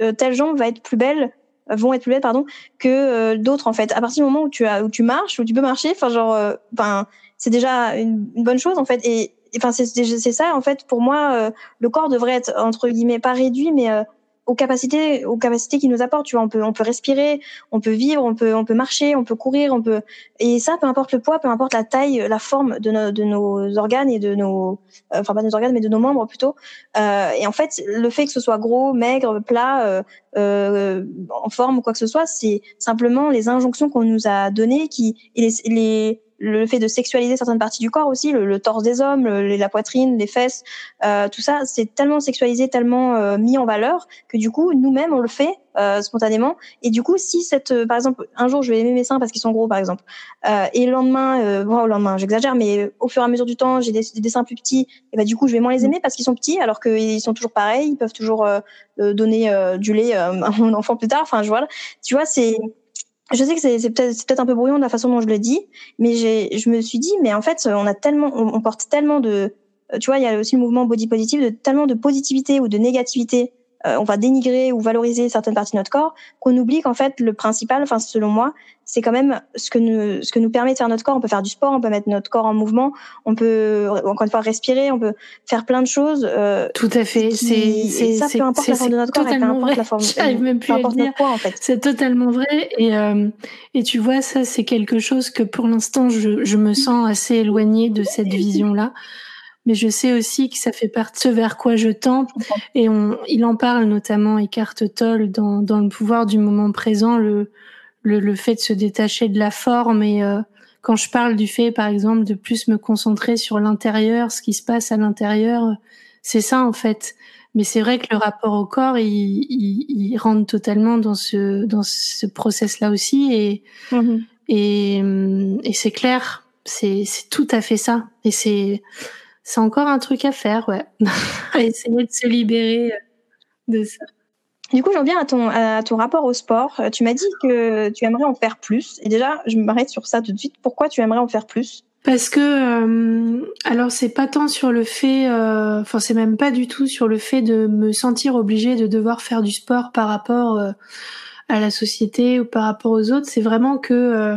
euh, telle jambe va être plus belle vont être plus belles pardon que euh, d'autres en fait? À partir du moment où tu as où tu marches où tu peux marcher enfin genre enfin c'est déjà une, bonne chose en fait. Et enfin c'est c'est ça en fait. Pour moi euh, le corps devrait être entre guillemets pas réduit mais euh, aux capacités aux capacités qu'il nous apporte tu vois. On peut on peut respirer on peut vivre on peut on peut marcher on peut courir on peut et ça peu importe le poids peu importe la taille la forme de nos de nos organes et de nos euh, enfin pas nos organes mais de nos membres plutôt. Euh, et en fait le fait que ce soit gros maigre plat euh, en forme ou quoi que ce soit c'est simplement les injonctions qu'on nous a données qui et les le fait de sexualiser certaines parties du corps aussi, le, torse des hommes, la poitrine, les fesses, euh, tout ça, c'est tellement sexualisé, tellement euh, mis en valeur que du coup, nous-mêmes, on le fait euh, spontanément. Et du coup, si cette, par exemple, un jour, je vais aimer mes seins parce qu'ils sont gros, par exemple, et le lendemain, bon, au lendemain, j'exagère, mais au fur et à mesure du temps, j'ai des, des, seins plus petits, et bah du coup, je vais moins les aimer parce qu'ils sont petits, alors qu'ils sont toujours pareils, ils peuvent toujours donner du lait à mon enfant plus tard. Enfin, je vois, tu vois, c'est je sais que c'est peut-être peut un peu brouillon de la façon dont je le dis, mais je me suis dit mais en fait on a tellement on, porte tellement de tu vois il y a aussi le mouvement body positive de tellement de positivité ou de négativité on va dénigrer ou valoriser certaines parties de notre corps, qu'on oublie qu'en fait le principal, enfin selon moi, c'est quand même ce que nous ce que nous permet de faire notre corps. On peut faire du sport, on peut mettre notre corps en mouvement, on peut encore une fois respirer, on peut faire plein de choses. Euh, Tout à fait. C'est c'est ça peu importe la forme de notre corps, peu importe la forme. J'arrive même plus à dire. en fait. C'est totalement vrai. Et euh, et tu vois ça, c'est quelque chose que pour l'instant je je me sens assez éloignée de cette vision là mais je sais aussi que ça fait partie de ce vers quoi je tends. Et on, il en parle notamment Eckhart Tolle dans, dans le pouvoir du moment présent, le, le, le, fait de se détacher de la forme et euh, quand je parle du fait par exemple de plus me concentrer sur l'intérieur, ce qui se passe à l'intérieur, c'est ça en fait. Mais c'est vrai que le rapport au corps, il, il, il, rentre totalement dans ce dans ce process-là aussi et mm-hmm. et, et c'est clair, c'est c'est tout à fait ça. Et c'est c'est encore un truc à faire, ouais. essayer de se libérer de ça. Du coup, j'en viens à ton, à ton rapport au sport. Euh, tu m'as dit que tu aimerais en faire plus. Et déjà, je m'arrête sur ça tout de suite. Pourquoi tu aimerais en faire plus? Parce que, euh, alors, c'est pas tant sur le fait, euh, enfin, c'est même pas du tout sur le fait de me sentir obligée de devoir faire du sport par rapport à la société ou par rapport aux autres. C'est vraiment que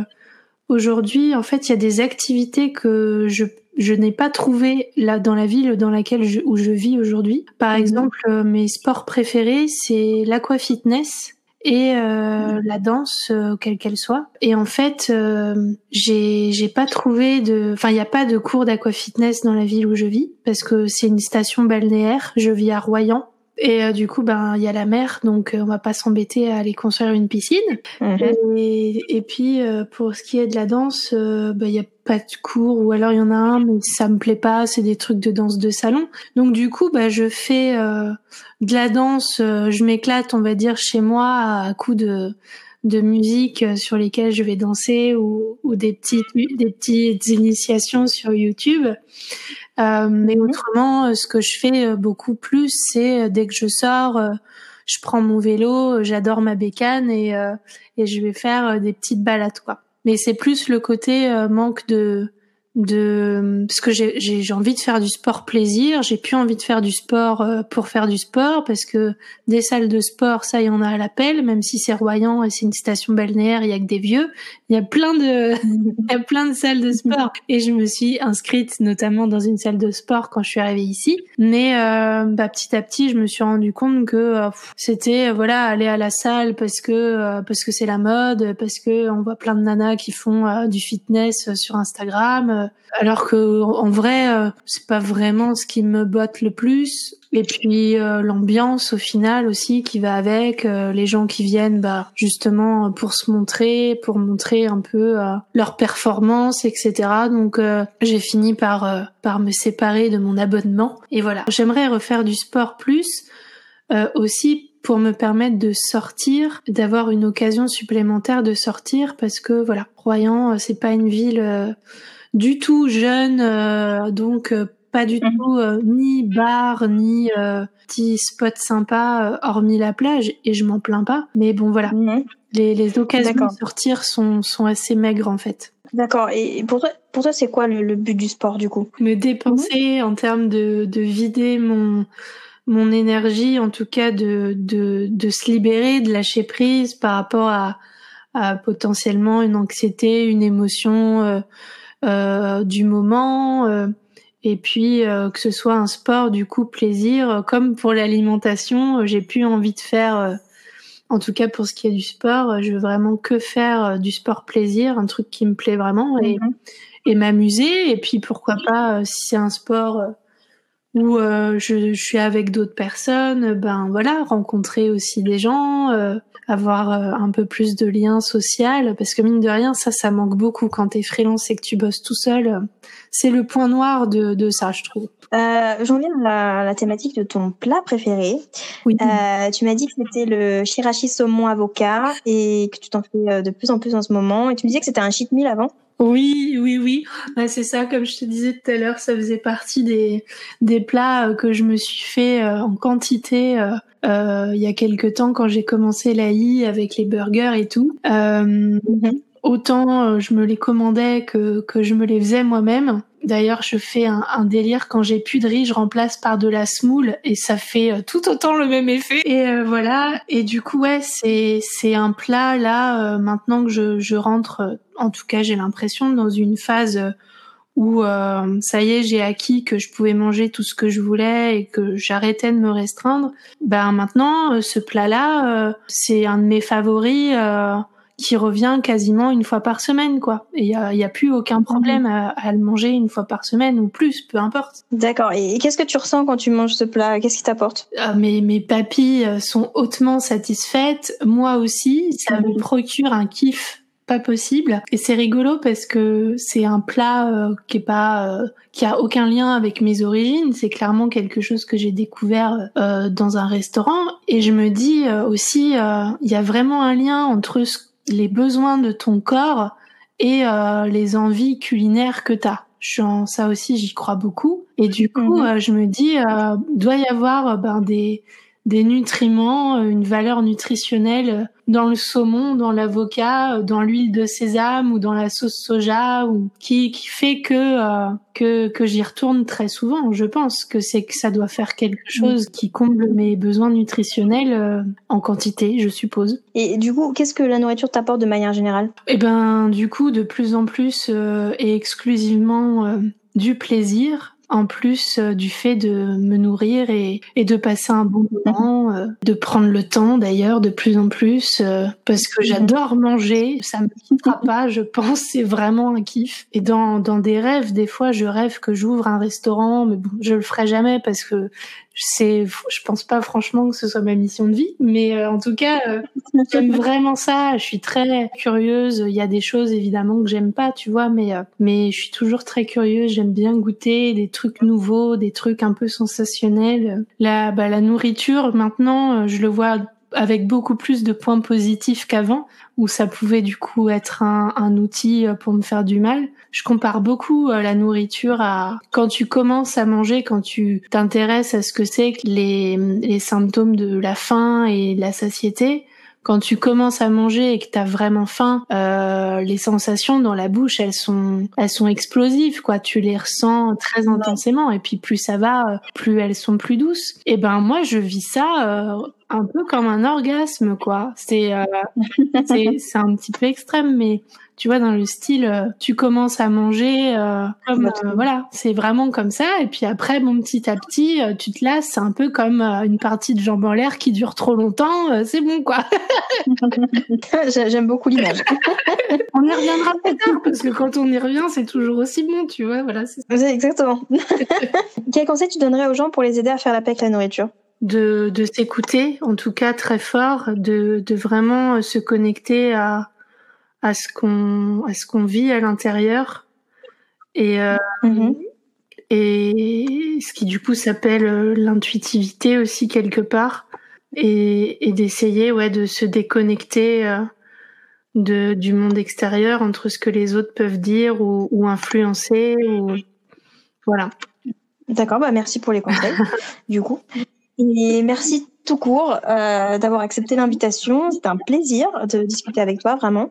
aujourd'hui, en fait, il y a des activités que je je n'ai pas trouvé là dans la ville dans laquelle je, où je vis aujourd'hui. Par mhm. exemple, euh, mes sports préférés, c'est l'aquafitness et euh, la danse, euh, quelle qu'elle soit. Et en fait, euh, j'ai j'ai pas trouvé de, enfin, il n'y a pas de cours d'aquafitness dans la ville où je vis parce que c'est une station balnéaire. Je vis à Royan et euh, du coup, ben il y a la mer, donc euh, on va pas s'embêter à aller construire une piscine. Mhm. Et, et, puis euh, pour ce qui est de la danse, ben, il y a pas de cours ou alors il y en a un, mais ça me plaît pas. C'est des trucs de danse de salon. Donc du coup, ben je fais de la danse. je m'éclate, on va dire, chez moi à coup de de musique sur lesquelles je vais danser ou, ou des petites des petites initiations sur YouTube. Euh, mais mhm. autrement, euh, ce que je fais euh, beaucoup plus, c'est dès que je sors, je prends mon vélo, j'adore ma bécane et, et je vais faire des petites balades quoi. Mais c'est plus le côté manque de de parce que j'ai j'ai envie de faire du sport plaisir, j'ai plus envie de faire du sport euh, pour faire du sport parce que des salles de sport ça y en a à l'appel même si c'est Royan et c'est une station balnéaire, il y a que des vieux, il y a plein de il y a plein de salles de sport. Et je me suis inscrite notamment dans une salle de sport quand je suis arrivée ici, mais euh, bah, petit à petit, je me suis rendu compte que euh, c'était voilà, aller à la salle parce que parce que c'est la mode, parce que on voit plein de nanas qui font du fitness sur Instagram alors que en vrai euh, c'est pas vraiment ce qui me botte le plus. Et puis euh, l'ambiance au final aussi qui va avec euh, les gens qui viennent bah justement pour se montrer pour montrer un peu leur performance etc donc j'ai fini par par me séparer de mon abonnement. Et voilà. J'aimerais refaire du sport plus aussi pour me permettre de sortir, d'avoir une occasion supplémentaire de sortir parce que voilà, Royan, c'est pas une ville du tout jeune, euh, donc euh, pas du mhm. tout euh, ni bar ni petit spot sympa hormis la plage et je m'en plains pas. Mais bon voilà, mhm. les, les occasions de sortir sont, sont assez maigres en fait. D'accord. Et pour toi, pour toi, c'est quoi le, but du sport du coup? Me dépenser en termes de, de vider mon mon énergie, en tout cas de, de, de se libérer, de lâcher prise par rapport à, à potentiellement une anxiété, une émotion euh, du moment. Euh, et puis euh, que ce soit un sport du coup plaisir, comme pour l'alimentation, j'ai plus envie de faire en tout cas pour ce qui est du sport, je veux vraiment que faire du sport plaisir, un truc qui me plaît vraiment et, mhm. et m'amuser. Et puis pourquoi pas si c'est un sport où je, je, suis avec d'autres personnes, ben voilà, rencontrer aussi des gens, avoir euh, un peu plus de lien social parce que mine de rien ça ça manque beaucoup quand t'es freelance et que tu bosses tout seul. C'est le point noir de, de ça je trouve. Euh, j'en viens à la, thématique de ton plat préféré. Oui. Euh, tu m'as dit que c'était le shirashi saumon avocat et que tu t'en fais de plus en plus en ce moment. Et tu me disais que c'était un cheat meal avant. Oui, oui, oui. Bah, c'est ça, comme je te disais tout à l'heure, ça faisait partie des, des plats que je me suis fait en quantité euh, il y a quelques temps quand j'ai commencé l'AI avec les burgers et tout. Euh, mhm. Autant euh, je me les commandais que, que je me les faisais moi-même. D'ailleurs, je fais un, un délire quand j'ai plus de riz, je remplace par de la semoule et ça fait euh, tout autant le même effet. Et euh, voilà. Et du coup, ouais, c'est c'est un plat là. maintenant que je, je rentre, en tout cas, j'ai l'impression dans une phase où euh, ça y est, j'ai acquis que je pouvais manger tout ce que je voulais et que j'arrêtais de me restreindre. Ben maintenant, euh, ce plat-là, euh, c'est un de mes favoris qui revient quasiment une fois par semaine, quoi. Et il y a, y a, plus aucun problème à, à, le manger une fois par semaine ou plus, peu importe. D'accord. Et qu'est-ce que tu ressens quand tu manges ce plat? Qu'est-ce qui t'apporte? Mes, mes papilles sont hautement satisfaites. Moi aussi, ça me procure un kiff pas possible. Et c'est rigolo parce que c'est un plat euh, qui est pas, euh, qui a aucun lien avec mes origines. C'est clairement quelque chose que j'ai découvert euh, dans un restaurant. Et je me dis aussi, il y a vraiment un lien entre les besoins de ton corps et les envies culinaires que t'as. Je, ça aussi, j'y crois beaucoup. Et du coup, mhm. je me dis, doit y avoir ben, des des nutriments, une valeur nutritionnelle dans le saumon, dans l'avocat, dans l'huile de sésame ou dans la sauce soja, ou qui, qui fait que euh, que, que j'y retourne très souvent. Je pense que c'est que ça doit faire quelque chose qui comble mes besoins nutritionnels euh, en quantité, je suppose. Et du coup, qu'est-ce que la nourriture t'apporte de manière générale? Eh ben, du coup, de plus en plus euh, et exclusivement du plaisir en plus euh, du fait de me nourrir et, et de passer un bon moment, euh, de prendre le temps d'ailleurs de plus en plus, euh, parce que j'adore manger, ça me quittera pas, je pense, c'est vraiment un kiff. Et dans, dans des rêves, des fois, je rêve que j'ouvre un restaurant, mais bon, je le ferai jamais parce que c'est je pense pas franchement que ce soit ma mission de vie mais euh, en tout cas euh, j'aime vraiment ça. Je suis très curieuse. Il y a des choses évidemment que j'aime pas tu vois mais euh, mais je suis toujours très curieuse. J'aime bien goûter des trucs nouveaux des trucs un peu sensationnels. La bah, la nourriture maintenant je le vois avec beaucoup plus de points positifs qu'avant, où ça pouvait du coup être un, outil pour me faire du mal. Je compare beaucoup euh, la nourriture à quand tu commences à manger, quand tu t'intéresses à ce que c'est les, les symptômes de la faim et de la satiété quand tu commences à manger et que tu as vraiment faim, euh, les sensations dans la bouche, elles sont, elles sont explosives, quoi. Tu les ressens très intensément, et puis plus ça va, plus elles sont plus douces. Et ben moi, je vis ça euh, un peu comme un orgasme, quoi. C'est, euh, c'est, un petit peu extrême, mais tu vois, dans le style, euh, tu commences à manger, euh, comme, euh, voilà, c'est vraiment comme ça. Et puis après, bon, petit à petit, tu te lasses. C'est un peu comme une partie de jambes en l'air qui dure trop longtemps. c'est bon, quoi. J'aime beaucoup l'image. on y reviendra plus tard parce que quand on y revient, c'est toujours aussi bon, tu vois. Voilà. C'est exactement. Quel conseil tu donnerais aux gens pour les aider à faire la paix avec la nourriture? De, de s'écouter, en tout cas très fort, de, de vraiment se connecter à, à ce qu'on à ce qu'on vit à l'intérieur. Et euh, mm-hmm. et ce qui du coup s'appelle euh, l'intuitivité aussi quelque part. Et, et d'essayer ouais de se déconnecter euh, de du monde extérieur entre ce que les autres peuvent dire ou, ou influencer ou voilà. D'accord bah merci pour les conseils du coup. Et merci tout court euh, d'avoir accepté l'invitation. C'est un plaisir de discuter avec toi vraiment